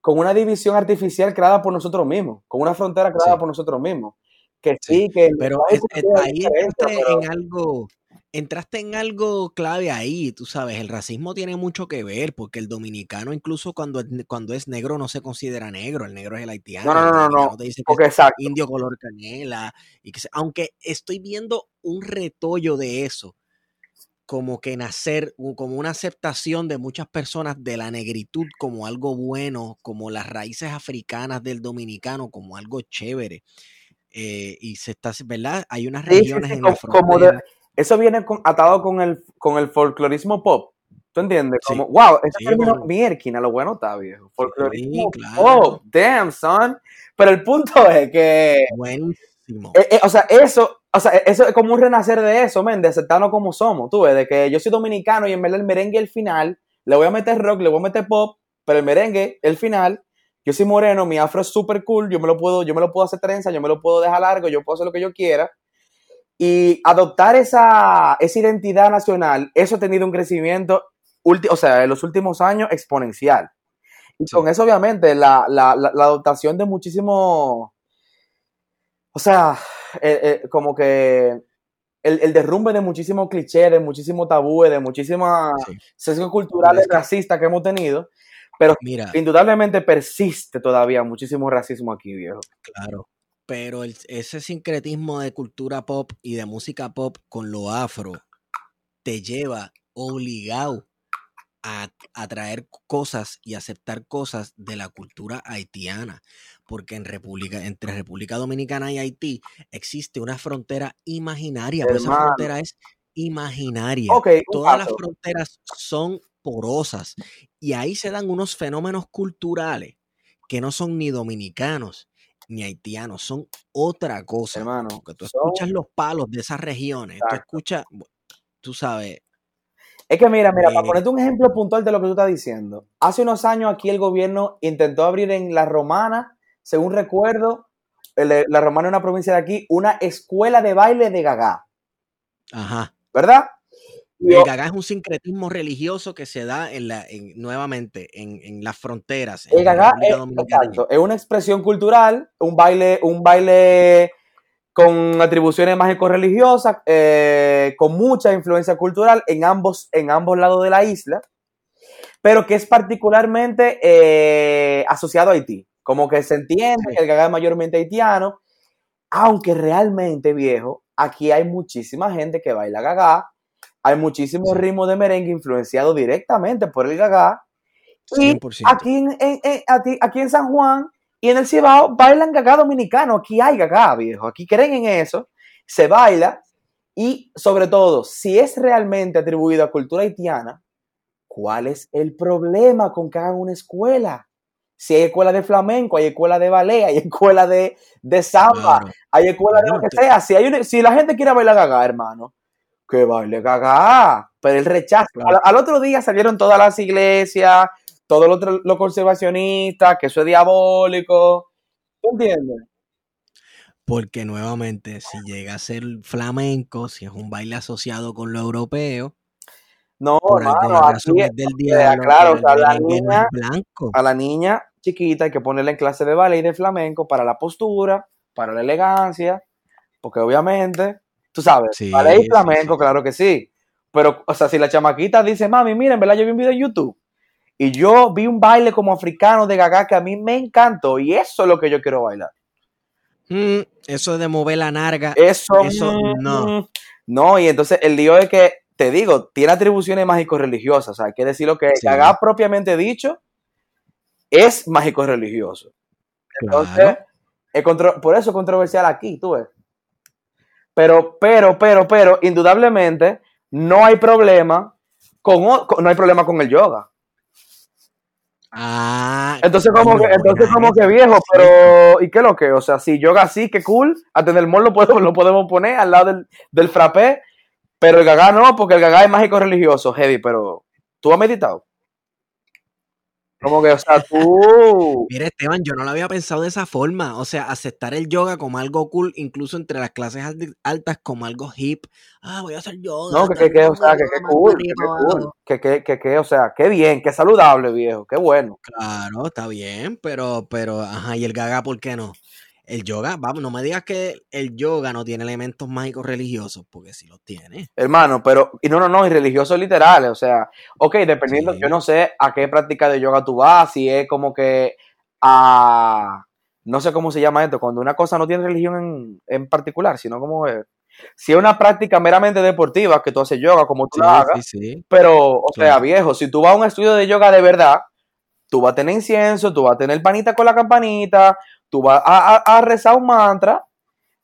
con una división artificial creada por nosotros mismos, con una frontera creada Sí. por nosotros mismos. Que Sí, sí, que Pero es- es- ahí entraste pero- en algo, entraste en algo clave ahí, tú sabes, el racismo tiene mucho que ver, porque el dominicano incluso cuando, es- cuando es negro no se considera negro, el negro es el haitiano, No, no, no, no, no, te dice que es indio color canela, y que aunque estoy viendo un retollo de eso, como que nacer, como una aceptación de muchas personas de la negritud como algo bueno, como las raíces africanas del dominicano como algo chévere. eh, y se está, ¿verdad? Hay unas Sí, sí, regiones sí, en la como, como de- eso viene con- atado con el, con el folclorismo pop. ¿Tú entiendes? Sí. Como, wow, ese Sí, término mano. mierquina, lo bueno está, viejo. Folclorismo claro. pop, damn, son. Pero el punto es que, Eh, eh, o sea, eso, o sea, eso es como un renacer de eso, men, de aceptarnos como somos. Tú ves, de que yo soy dominicano y en verdad el merengue el final, le voy a meter rock, le voy a meter pop, pero el merengue, el final, yo soy moreno, mi afro es súper cool, yo me lo puedo, yo me lo puedo hacer trenza, yo me lo puedo dejar largo, yo puedo hacer lo que yo quiera. Y adoptar esa, esa identidad nacional, eso ha tenido un crecimiento, ulti- o sea, en los últimos años exponencial. Y Sí. con eso, obviamente, la, la, la, la adoptación de muchísimo, o sea, eh, eh, como que el, el derrumbe de muchísimos clichés, de muchísimos tabúes, de muchísimas Sí. sesgos culturales racistas que hemos tenido, pero Mira, indudablemente persiste todavía muchísimo racismo aquí, viejo. claro. Pero el- ese sincretismo de cultura pop y de música pop con lo afro te lleva obligado a, a traer cosas y aceptar cosas de la cultura haitiana. Porque en República, entre República Dominicana y Haití existe una frontera imaginaria. Pues esa frontera es imaginaria. Ok, un Todas las fronteras son porosas y ahí se dan unos fenómenos culturales que no son ni dominicanos ni haitianos, son otra cosa. Hermano, Porque tú son- escuchas los palos de esas regiones, tú escuchas, tú sabes, Es que mira, mira, para Eh, ponerte un ejemplo puntual de lo que tú estás diciendo. Hace unos años aquí el gobierno intentó abrir en La Romana, según recuerdo, el- la Romana es una provincia de aquí, una escuela de baile de Gagá, ajá. ¿verdad? El gagá es un sincretismo religioso que se da en la, en- nuevamente en, en las fronteras. El en la Gagá es, exacto, es una expresión cultural, un baile, un baile con atribuciones mágico-religiosas, eh, con mucha influencia cultural en ambos, en ambos lados de la isla, pero que es particularmente eh, asociado a Haití. Como que se entiende que el Gagá es mayormente haitiano, aunque realmente, viejo, aquí hay muchísima gente que baila Gagá, hay muchísimos Sí. ritmos de merengue influenciados directamente por el Gagá, y 100%. aquí en, en- en- aquí, en San Juan y en el Cibao bailan gagá dominicano. Aquí hay gagá, viejo. Aquí creen en eso. Se baila. Y sobre todo, si es realmente atribuido a cultura haitiana, ¿cuál es el problema con que hagan una escuela? Si hay escuela de flamenco, hay escuela de ballet, hay escuela de, de samba, Claro. hay escuela de lo que sea. Si, hay una- si la gente quiere bailar gagá, hermano, que baile gagá. Pero el rechazo. Claro. Al, al otro día salieron todas las iglesias, todo lo, otro- lo conservacionista, que eso es diabólico. ¿Tú entiendes? Porque nuevamente, si llega a ser flamenco, si es un baile asociado con lo europeo, No, hermano, aquí del sea, diablo, claro, pero o sea, el la niña- blanco. a la niña chiquita hay que ponerla en clase de ballet y de flamenco para la postura, para la elegancia, porque obviamente, tú sabes, Sí, ballet y flamenco, sí. claro que sí. Pero, o sea, si la chamaquita dice, mami, mira, en verdad yo vi un video en YouTube y yo vi un baile como africano de gaga que a mí me encantó y eso es lo que yo quiero bailar. Mm, Eso de mover la narga, Eso, Eso mm, no. No, y entonces el lío es que, te digo, tiene atribuciones mágico-religiosas. O sea, hay que decir lo que Sí. Gaga propiamente dicho es mágico-religioso. Entonces, claro. es contro- por eso es controversial aquí, tú ves. Pero, pero, pero, pero, indudablemente, no hay problema con, no hay problema con el yoga. Ah, Entonces, como que, entonces como que viejo, pero, ¿y qué lo que? O sea, si yoga sí, qué cool, a tener mol lo podemos, lo podemos poner al lado del, del frappé, pero el gaga no, porque el gaga es mágico religioso, heavy, pero ¿tú has meditado? Como que, o sea, tú... Mira, Esteban, yo no lo había pensado de esa forma. O sea, aceptar el yoga como algo cool, incluso entre las clases altas, como algo hip. Ah, voy a hacer yoga. No, que, que, o sea, que, que cool, que, cool, que, que, que, o sea, qué bien, qué saludable, viejo, qué bueno. Claro, está bien, pero, pero, ajá, y el gaga, ¿por qué no? El yoga, vamos, no me digas que el yoga no tiene elementos mágicos religiosos, porque sí los tiene. Hermano, pero, y no, no, no, y religiosos literales, o sea, ok, dependiendo, Sí. yo no sé a qué práctica de yoga tú vas, si es como que a, no sé cómo se llama esto, cuando una cosa no tiene religión en, en particular, sino como es, si es una práctica meramente deportiva, que tú haces yoga como tú Sí, la hagas, sí, pero, o sea, viejo, si tú vas a un estudio de yoga de verdad, tú vas a tener incienso, tú vas a tener panita con la campanita, tú vas a, a- a rezar un mantra,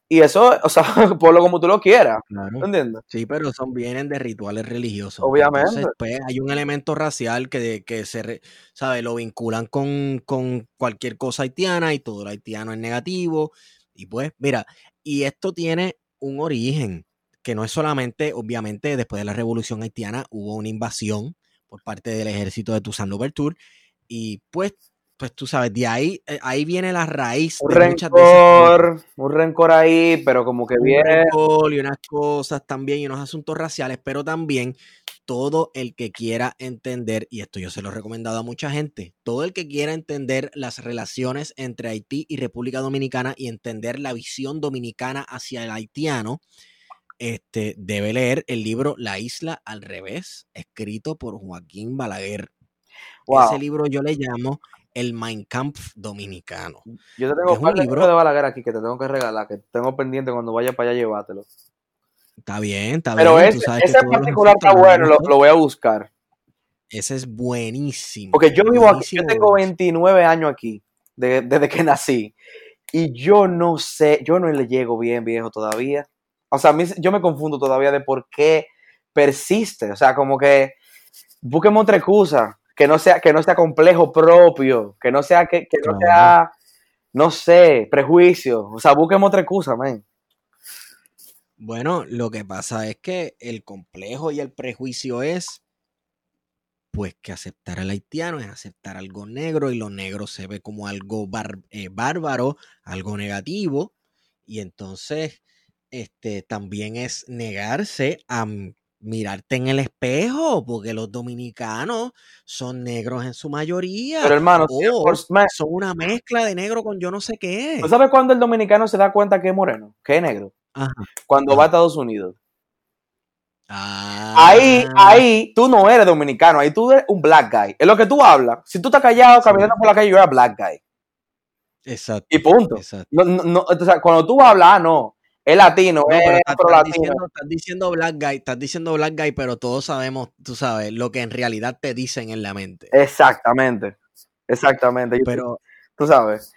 y eso, o sea, por lo como tú lo quieras, Claro. ¿entiendes? Sí, pero son vienen de rituales religiosos. Obviamente. Entonces, pues, hay un elemento racial que, que se, re- ¿sabe? Lo vinculan con, con cualquier cosa haitiana y todo lo haitiano es negativo. Y pues, mira, y esto tiene un origen que no es solamente, obviamente, después de la revolución haitiana hubo una invasión por parte del ejército de Toussaint Louverture y pues, pues tú sabes, de ahí, eh, ahí viene la raíz un de muchas rencor, un rencor ahí, pero como que un rencor y unas cosas también y unos asuntos raciales, pero también todo el que quiera entender, y esto yo se lo he recomendado a mucha gente, todo el que quiera entender las relaciones entre Haití y República Dominicana y entender la visión dominicana hacia el haitiano, este, debe leer el libro La isla al revés, escrito por Joaquín Balaguer. Wow. Ese libro yo le llamo el Mein Kampf dominicano. Yo te tengo un libro- de Balaguer aquí que te tengo que regalar, que tengo pendiente cuando vaya para allá llevártelo. Está bien, está Pero bien. que ese en particular está bueno, lo, lo voy a buscar. Ese es buenísimo. Porque yo vivo aquí, yo tengo buenísimo. 29 años aquí, de- desde que nací. Y yo no sé, yo no le llego bien, viejo, todavía. O sea, a mí, yo me confundo todavía de por qué persiste. O sea, como que busquemos otra excusa. Que no sea, que no sea complejo propio. Que no sea, que, que no sea, no sé, prejuicio. O sea, busquemos otra excusa, man. Bueno, lo que pasa es que el complejo y el prejuicio es, pues, que aceptar al haitiano es aceptar algo negro y lo negro se ve como algo bar- eh, bárbaro, algo negativo, y entonces, este, también es negarse a mirarte en el espejo, porque los dominicanos son negros en su mayoría, Pero hermano, son una mezcla de negro con yo no sé qué. ¿tú sabes cuándo el dominicano se da cuenta que es moreno? Que es negro. Ajá. Cuando Ajá. va a Estados Unidos. Ah. Ahí, ahí, tú no eres dominicano, ahí tú eres un black guy. Es lo que tú hablas. Si tú estás callado caminando por la calle, yo era black guy. Exacto. Y punto. exacto. No, no, no, o sea, cuando tú hablas, ah, no, es latino, No, pero es estás, diciendo, estás diciendo black guy, estás diciendo black guy, pero todos sabemos, tú sabes, lo que en realidad te dicen en la mente. Exactamente. Exactamente. Pero, tú sabes.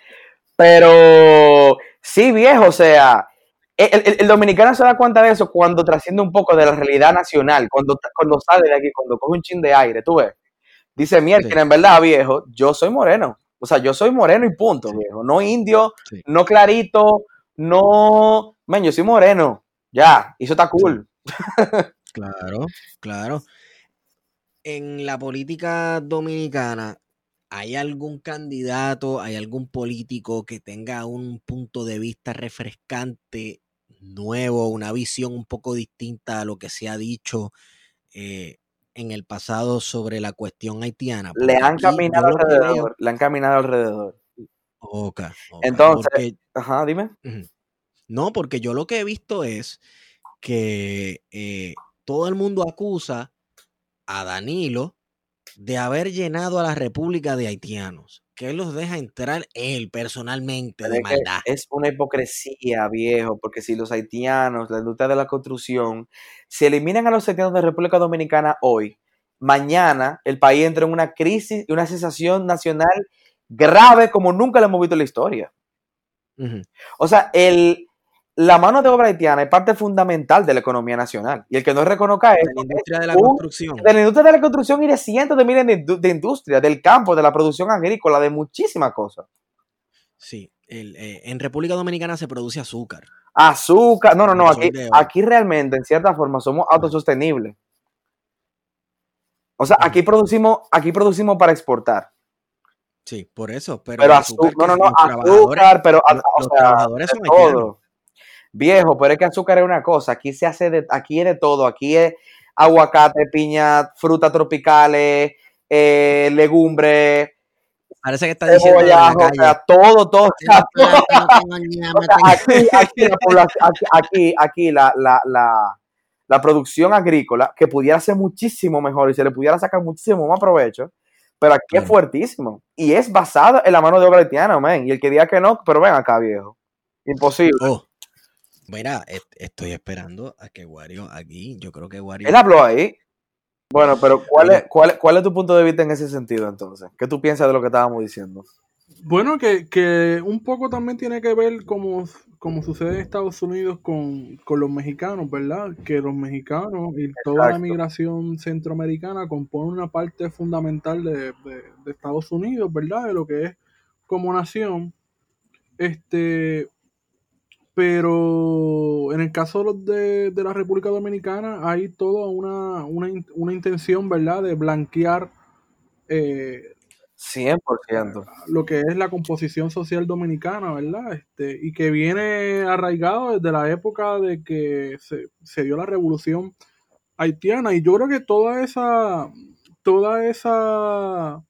Pero sí, viejo, o sea, el, el- el dominicano se da cuenta de eso cuando trasciende un poco de la realidad nacional, cuando, cuando sale de aquí, cuando coge un chin de aire, tú ves. Dice, mierda, Sí. en verdad, viejo, yo soy moreno. O sea, yo soy moreno y punto, Sí. viejo. No indio, Sí. no clarito, no... Men, yo soy moreno. Ya, y eso está cool. claro, claro. En la política dominicana, ¿hay algún candidato, hay algún político que tenga un punto de vista refrescante, nuevo, una visión un poco distinta a lo que se ha dicho eh, en el pasado sobre la cuestión haitiana? Le han caminado veo- alrededor. Le han caminado alrededor. Ok, ok, Entonces- porque- Ajá, dime. No, porque yo lo que he visto es que eh, todo el mundo acusa a Danilo de haber llenado a la República de haitianos, que él los deja entrar él personalmente Pero de maldad. es una hipocresía, viejo, porque si los haitianos, la industria de la construcción, si eliminan a los haitianos de República Dominicana hoy, mañana el país entra en una crisis y una sensación nacional grave como nunca la hemos visto en la historia. O sea, el, la mano de obra haitiana es parte fundamental de la economía nacional. Y el que no reconozca De eso la es industria de la un- construcción. de la industria de la construcción y de cientos de miles de, de industrias, del campo, de la producción agrícola, de muchísimas cosas. Sí, el, eh, en República Dominicana se produce azúcar. Azúcar, no, no, no, aquí, de aquí realmente, en cierta forma, somos autosostenibles. O sea, aquí producimos, aquí producimos para exportar. Sí, por eso. Pero, Pero azúcar, no, no, no, azúcar, pero, los- o los sea, trabajadores de son todo. Viejo, pero es que azúcar es una cosa, aquí se hace de, aquí es de todo, aquí es aguacate, piña, frutas tropicales, eh, legumbres, Parece que está diciendo en la o sea, todo, todo, aquí, aquí la la, la, la, producción agrícola, que pudiera ser muchísimo mejor y se le pudiera sacar muchísimo más provecho, pero aquí es fuertísimo. Y es basado en la mano de obra haitiana, man. Y el que diga que no, pero ven acá, viejo. Imposible. Oh, mira, est- estoy esperando a que Wario aquí, yo creo que Wario... Él habló ahí. Bueno, pero ¿cuál es, cuál, ¿cuál es tu punto de vista en ese sentido entonces? ¿Qué tú piensas de lo que estábamos diciendo? Bueno, que, que un poco también tiene que ver como, como sucede en Estados Unidos con, con los mexicanos, ¿verdad? Que los mexicanos y toda la migración centroamericana componen una parte fundamental de, de- de Estados Unidos, ¿verdad? De lo que es como nación. Este, pero en el caso de, los de, de la República Dominicana hay toda una, una, una intención, ¿verdad? De blanquear eh, 100%. lo que es la composición social dominicana, ¿verdad? Este, y que viene arraigado desde la época de que se, se dio la revolución haitiana. Y yo creo que toda esa, toda esa,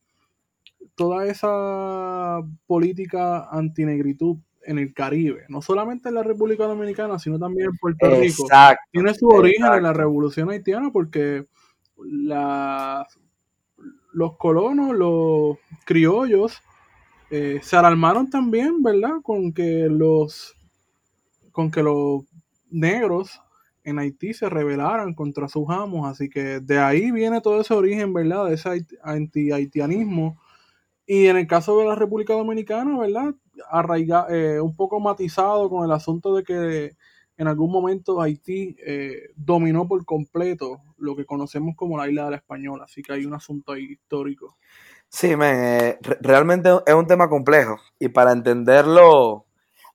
toda esa política antinegritud en el Caribe, no solamente en la República Dominicana, sino también en Puerto Rico, Exacto. tiene su origen en la revolución haitiana porque la- los colonos, los criollos, eh, se alarmaron también, ¿verdad? Con que los con que los negros en Haití se rebelaran contra sus amos, así que de ahí viene todo ese origen, ¿verdad? De ese hait- anti-haitianismo. Y en el caso de la República Dominicana, ¿verdad? Arraiga, eh, un poco matizado con el asunto de que en algún momento Haití eh, dominó por completo lo que conocemos como la isla de la Española, así que hay un asunto ahí histórico. Sí, men, eh, re- realmente es un tema complejo y para entenderlo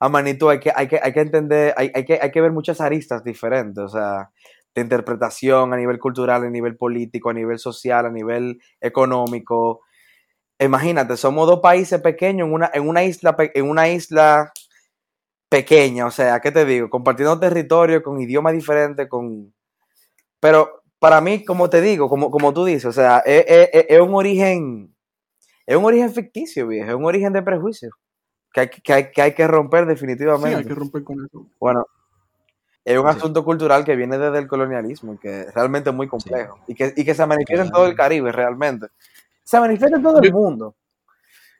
a manito hay que, hay que, hay que entender, hay, hay que, hay que ver muchas aristas diferentes, o sea, de interpretación a nivel cultural, a nivel político, a nivel social, a nivel económico. Imagínate, somos dos países pequeños en una, en una isla, en una isla pequeña, o sea, ¿qué te digo? Compartiendo territorio, con idiomas diferentes, con... Pero para mí, como te digo, como, como tú dices, o sea, es, es- es- es un origen, es un origen ficticio, viejo, es un origen de prejuicio que hay que, hay, que hay que romper Sí, definitivamente. hay que romper con eso. Bueno, es un Sí. asunto cultural que viene desde el colonialismo, que es realmente muy complejo y, que, y que se manifiesta en todo el. Caribe, realmente. Se manifiesta en todo el mundo.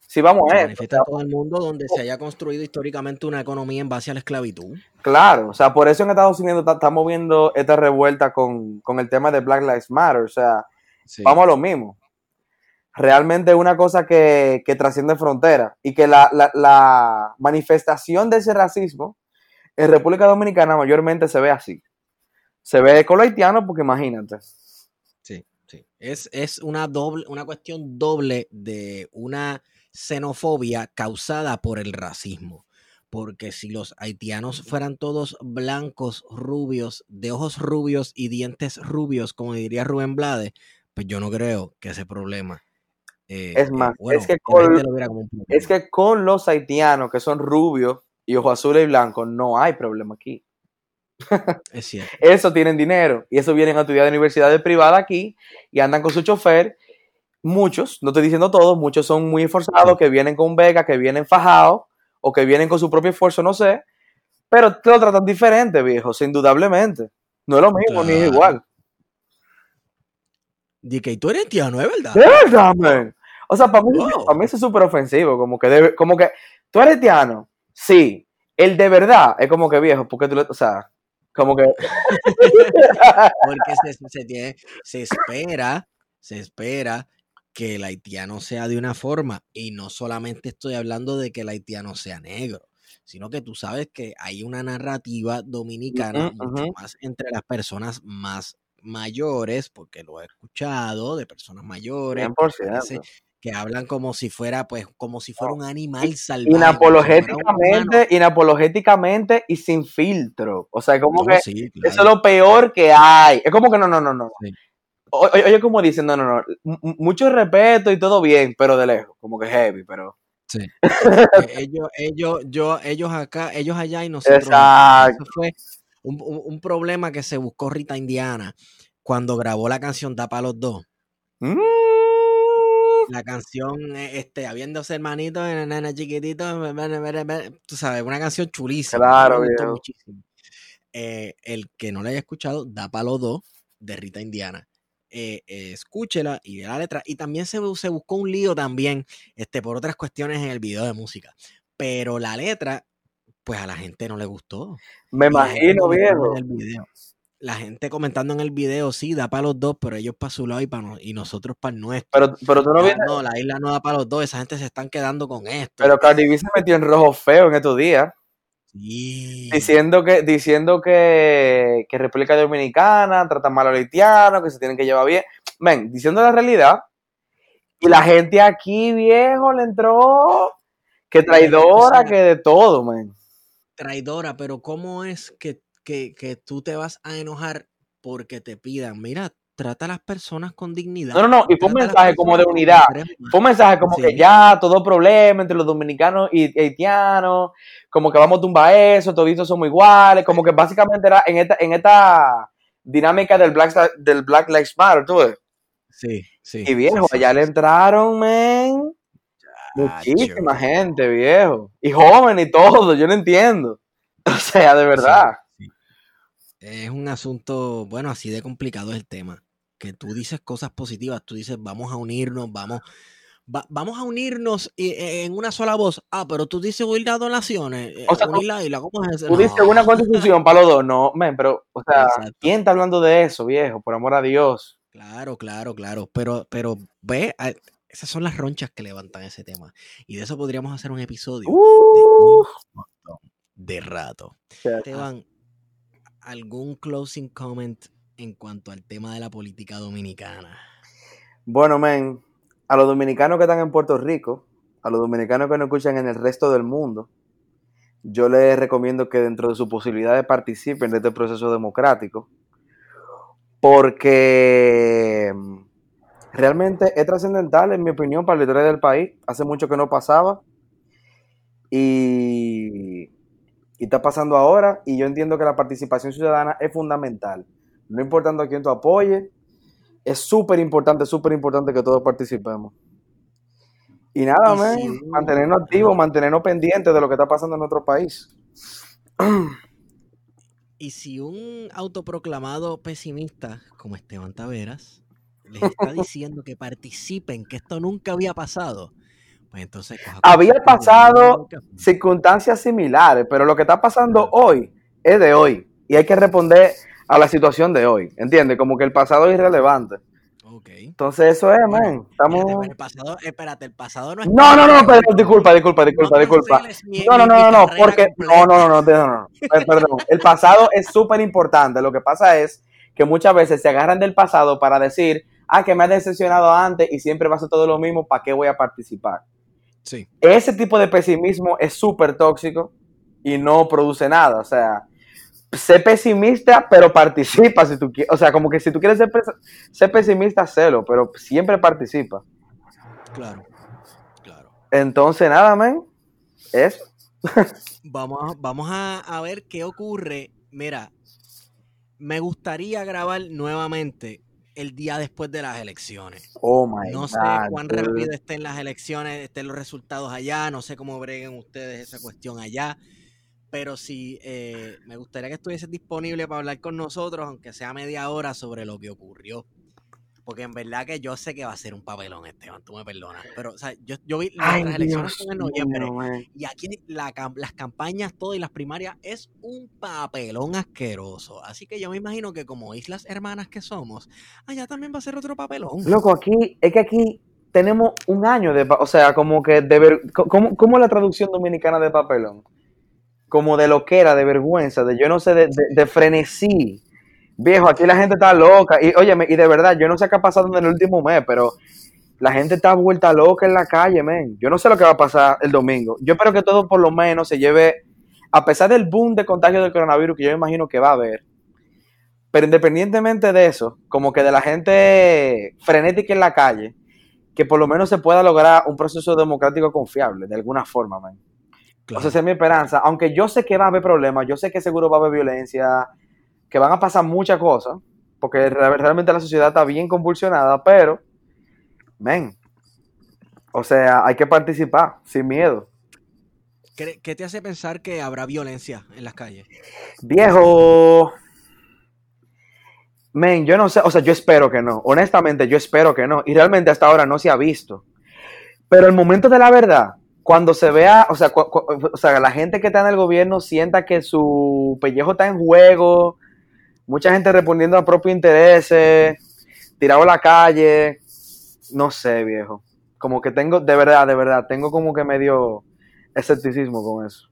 Si vamos Se a eso, manifiesta en todo el mundo donde se haya construido históricamente una economía en base a la esclavitud. Claro, o sea, por eso en Estados Unidos ta- estamos viendo esta revuelta con, con el tema de Black Lives Matter, o sea, Sí. vamos a lo mismo. Realmente es una cosa que, que trasciende fronteras y que la, la- la manifestación de ese racismo en República Dominicana mayormente se ve así. Se ve con los haitianos porque imagínate. Sí. Es, es una doble, una cuestión doble de una xenofobia causada por el racismo. Porque si los haitianos fueran todos blancos, rubios, de ojos rubios y dientes rubios, como diría Rubén Blades, pues yo no creo que ese problema. eh, Es eh, más, bueno, es que con-. Es que con los haitianos que son rubios y ojos azules y blancos no hay problema aquí. Es cierto. Eso tienen dinero y eso vienen a estudiar de universidades privadas aquí y andan con su chofer. Muchos, no estoy diciendo todos, muchos son muy esforzados, Sí. que vienen con Vega, que vienen fajados o que vienen con su propio esfuerzo, no sé. Pero te lo tratan diferente, viejo, indudablemente. No es lo mismo ni es igual. Dije, tú eres haitiano, ¿es verdad? ¿De verdad, man? O sea, para mí, Wow. para mí eso es súper ofensivo. Como que, debe- como que, ¿tú eres haitiano? Sí. El de verdad es como que viejo, porque tú le, o sea, como que, Porque se, se tiene, se espera, se espera que el haitiano sea de una forma. Y no solamente estoy hablando de que el haitiano sea negro, sino que tú sabes que hay una narrativa dominicana mucho más entre las personas más mayores, porque lo he escuchado de personas mayores que, 100%. Que hablan como si fuera, pues, como si fuera un animal salvaje. Inapologéticamente, inapologéticamente y sin filtro. O sea, como No, que sí, eso es lo peor que hay. Es como que no, no, no, no. sí. O- Oye, oye, como dicen, no, no, no. M- Mucho respeto y todo bien, pero de lejos. Como que heavy, pero. Sí. Eh, ellos, ellos, yo, ellos acá, ellos allá y nosotros. Exacto. Eso fue un, un- problema que se buscó Rita Indiana cuando grabó la canción Da para los dos. Mm, La canción, eh, este, habían dos hermanitos, nena chiquitito, tú sabes, una canción chulísima. Claro, me gustó muchísimo. Eh, el que no la haya escuchado, Da los dos, de Rita Indiana. Eh, eh, escúchela y vea la letra. Y también se, se buscó un lío también, este, por otras cuestiones en el video de música. Pero la letra, pues a la gente no le gustó. Me Y imagino, viejo. en el video. La gente comentando en el video, sí, da para los dos, pero ellos para su lado y, para y nosotros para el nuestro. Pero, pero tú no Ah, viste. no, la isla no da para los dos, esa gente se están quedando con esto. Pero Cardi B se metió en rojo feo en estos días. Sí. Diciendo que, diciendo que, que República Dominicana trata mal a los haitianos, que se tienen que llevar bien. Ven, diciendo la realidad. Y la gente aquí, viejo, le entró. Que traidora, que de todo, man. Traidora, pero ¿cómo es que, que, que tú te vas a enojar porque te pidan? Mira, trata a las personas con dignidad. No, no, no. Y fue un mensaje como de unidad. Fue un mensaje como Sí. que ya todo problema entre los dominicanos y haitianos, como que vamos a tumbar eso, toditos somos iguales, como que básicamente era en esta, en esta dinámica del Black, del Black Lives Matter, tú ves. Sí, sí. Y viejo, sí, allá sí, le entraron, Chacho. muchísima gente, viejo. Y joven y todo, yo no entiendo. O sea, de verdad. Es un asunto, bueno, así de complicado es el tema. Que tú dices cosas positivas, tú dices vamos a unirnos, vamos, va- vamos a unirnos y- eh, en una sola voz. Ah, pero tú dices unir las donaciones, eh, O sea, unir la isla, ¿cómo es eso? Tú dices No. una constitución para los dos, no, men, pero, o sea, Exacto. ¿quién está hablando de eso, viejo? Por amor a Dios. Claro, claro, claro. Pero, pero ve, esas son las ronchas que levantan ese tema. Y de eso podríamos hacer un episodio de Uh, un montón de rato. Esteban, ¿algún closing comment en cuanto al tema de la política dominicana? Bueno, men, a los dominicanos que están en Puerto Rico, a los dominicanos que nos escuchan en el resto del mundo, yo les recomiendo que dentro de su posibilidad de participen de este proceso democrático, porque mm, realmente es trascendental, en mi opinión, para la historia del país. Hace mucho que no pasaba y, y está pasando ahora, y yo entiendo que la participación ciudadana es fundamental. No importando a quién tú apoyes, es súper importante, súper importante que todos participemos. Y nada, man, mantenernos activos, mantenernos pendientes de lo que está pasando en nuestro país. Y si un autoproclamado pesimista como Esteban Taveras les está diciendo que participen, que esto nunca había pasado, pues entonces... Había pasado circunstancias similares, pero lo que está pasando hoy es de hoy y hay que responder a la situación de hoy, ¿entiendes? Como que el pasado es irrelevante. Entonces eso es, man. Estamos... Espérate, el pasado, espérate, el pasado no es... No, no, no, pero disculpa, disculpa, disculpa, No disculpa. No, no, no, no, no, porque no, no, no, no, no, no, no, per- perdón. El pasado es súper importante. Lo que pasa es que muchas veces se agarran del pasado para decir, ah, que me has decepcionado antes y siempre va a ser todo lo mismo, ¿para qué voy a participar? Sí, Ese tipo de pesimismo es súper tóxico y no produce nada. O sea, sé pesimista, pero participa si tú quieres. O sea, como que si tú quieres ser, pes- ser pesimista, sélo, pero siempre participa. claro, claro. Entonces, nada, men, eso. Vamos, vamos a, a ver qué ocurre. Mira, me gustaría grabar nuevamente el día después de las elecciones. Oh my No sé God, cuán dude. rápido estén las elecciones, estén los resultados allá, no sé cómo breguen ustedes esa cuestión allá, pero sí, eh, me gustaría que estuviese disponible para hablar con nosotros, aunque sea media hora, sobre lo que ocurrió Porque en verdad que yo sé que va a ser un papelón, Esteban, tú me perdonas. Pero, o sea, yo, yo vi Ay, nuestras elecciones en noviembre. Y aquí la las campañas, todo y las primarias es un papelón asqueroso. Así que yo me imagino que como islas hermanas que somos, allá también va a ser otro papelón. Loco, aquí, es que aquí tenemos un año de, o sea, como que de ver, ¿cómo, cómo la traducción dominicana de papelón? Como de lo que era, de vergüenza, de yo no sé, de, de- de frenesí. Viejo, aquí la gente está loca. Y óyeme, y de verdad, yo no sé qué ha pasado en el último mes, pero la gente está vuelta loca en la calle, men. Yo no sé lo que va a pasar el domingo. Yo espero que todo por lo menos se lleve, a pesar del boom de contagio del coronavirus que yo me imagino que va a haber, pero independientemente de eso, como que de la gente frenética en la calle, que por lo menos se pueda lograr un proceso democrático confiable, de alguna forma, man. O sea, esa es mi esperanza. Aunque yo sé que va a haber problemas, yo sé que seguro va a haber violencia, que van a pasar muchas cosas, porque re- realmente la sociedad está bien convulsionada, pero, men, o sea, hay que participar sin miedo. ¿Qué, te hace pensar que habrá violencia en las calles? Viejo. Men, yo no sé, o sea, yo espero que no. Honestamente, yo espero que no. Y realmente hasta ahora no se ha visto. Pero el momento de la verdad, cuando se vea, o sea, o sea, la gente que está en el gobierno sienta que su pellejo está en juego, mucha gente respondiendo a propios intereses, tirado a la calle, no sé, viejo. Como que tengo, de verdad, de verdad, tengo como que medio escepticismo con eso.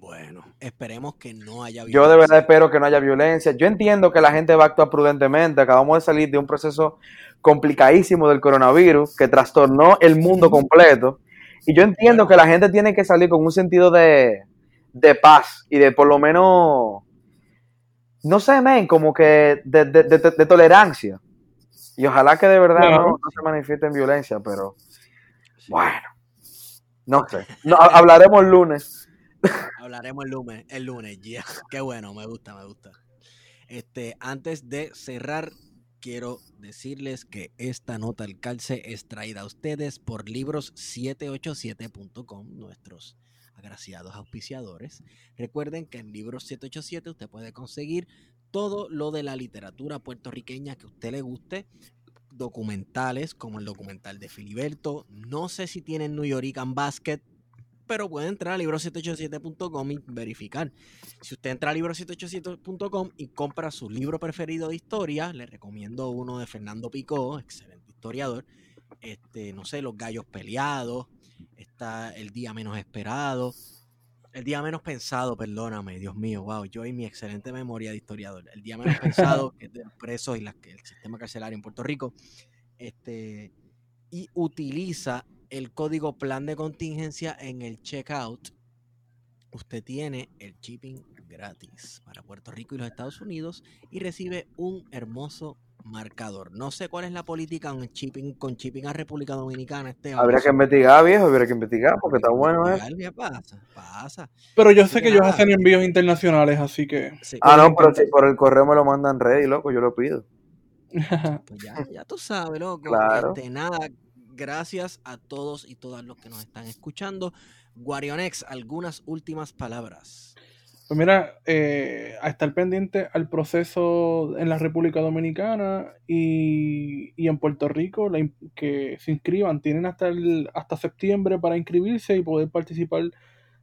Bueno, esperemos que no haya violencia. Yo de verdad espero que no haya violencia. Yo entiendo que la gente va a actuar prudentemente. Acabamos de salir de un proceso complicadísimo del coronavirus que trastornó el mundo completo. Y yo entiendo que la gente tiene que salir con un sentido de, de paz y de por lo menos, no sé, men, como que de, de- de- de tolerancia. Y ojalá que de verdad no, no se manifieste en violencia, pero bueno, no sé. No, ha- hablaremos el lunes. Hablaremos el lunes, el lunes, ya. Qué bueno, me gusta, me gusta. Este, antes de cerrar, quiero decirles que esta nota al calce es traída a ustedes por libros787.com, nuestros agraciados auspiciadores. Recuerden que en Libros 787 usted puede conseguir todo lo de la literatura puertorriqueña que a usted le guste, documentales como el documental de Filiberto, no sé si tienen New Yorican Basket, pero puede entrar a libro787.com y verificar. Si usted entra a libro787.com y compra su libro preferido de historia, le recomiendo uno de Fernando Picó, excelente historiador. Este, no sé, Los Gallos Peleados, está El Día Menos Esperado, El Día Menos Pensado, perdóname, Dios mío, wow, yo y mi excelente memoria de historiador. El Día Menos Pensado, que es de los presos y el sistema carcelario en Puerto Rico. Este, y utiliza el código plan de contingencia en el checkout, usted tiene el shipping gratis para Puerto Rico y los Estados Unidos y recibe un hermoso marcador. No sé cuál es la política con shipping, con shipping a República Dominicana, Esteban. Habría que investigar, viejo, habría que investigar porque está bueno, ¿eh? Investigar, ¿Qué pasa? Pasa. Pero yo sé que que ellos hacen envíos internacionales, así que. Sí, Ah, no, pero si por el correo me lo mandan ready, loco, yo lo pido. pues ya, ya tú sabes, loco. Claro. Este, nada, gracias a todos y todas los que nos están escuchando. Guarionex, algunas últimas palabras. Pues mira, eh, a estar pendiente al proceso en la República Dominicana y, y en Puerto Rico, la que se inscriban, tienen hasta, el, hasta septiembre para inscribirse y poder participar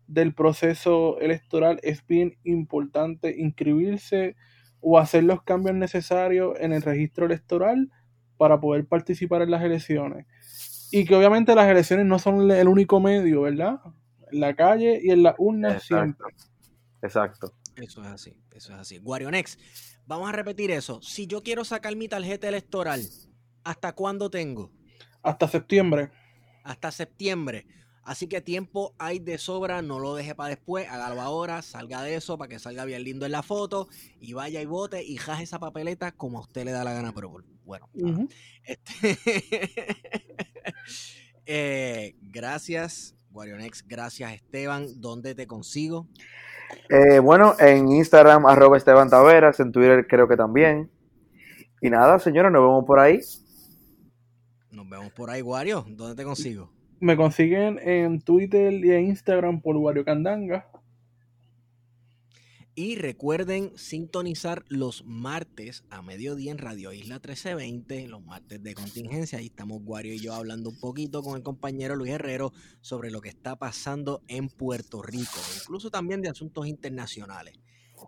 del proceso electoral. Es bien importante inscribirse o hacer los cambios necesarios en el registro electoral para poder participar en las elecciones. Y que obviamente las elecciones no son el único medio, ¿verdad? En la calle y en las urnas siempre. Exacto. Eso es así, eso es así. Guarionex, vamos a repetir eso. Si yo quiero sacar mi tarjeta electoral, ¿hasta cuándo tengo? Hasta septiembre. Hasta septiembre. Así que tiempo hay de sobra, no lo deje para después, hágalo ahora, salga de eso para que salga bien lindo en la foto y vaya y vote y jaje esa papeleta como a usted le da la gana, pero bueno. Este, eh, gracias, Guarionex, gracias Esteban, ¿dónde te consigo? Eh, bueno, en Instagram, arroba Esteban Taveras, en Twitter creo que también. Y nada, señores, nos vemos por ahí. Nos vemos por ahí, Wario, ¿dónde te consigo? Me consiguen en Twitter y en Instagram por Wario Candanga. Y recuerden sintonizar los martes a mediodía en Radio Isla 1320, los martes de contingencia. Ahí estamos Guario y yo hablando un poquito con el compañero Luis Herrero sobre lo que está pasando en Puerto Rico, incluso también de asuntos internacionales.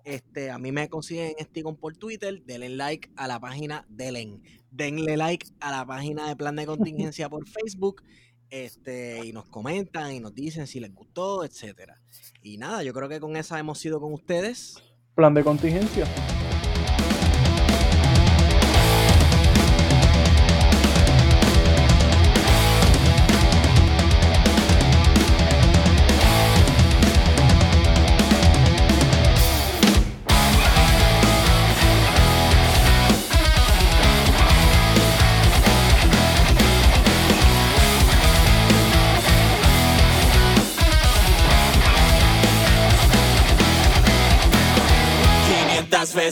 Este, a mí me consiguen Stigón por Twitter, denle like a la página, denle, denle like a la página de Plan de Contingencia por Facebook este, y nos comentan y nos dicen si les gustó, etcétera. Y nada, yo creo que con esa hemos ido con ustedes. Plan de contingencia.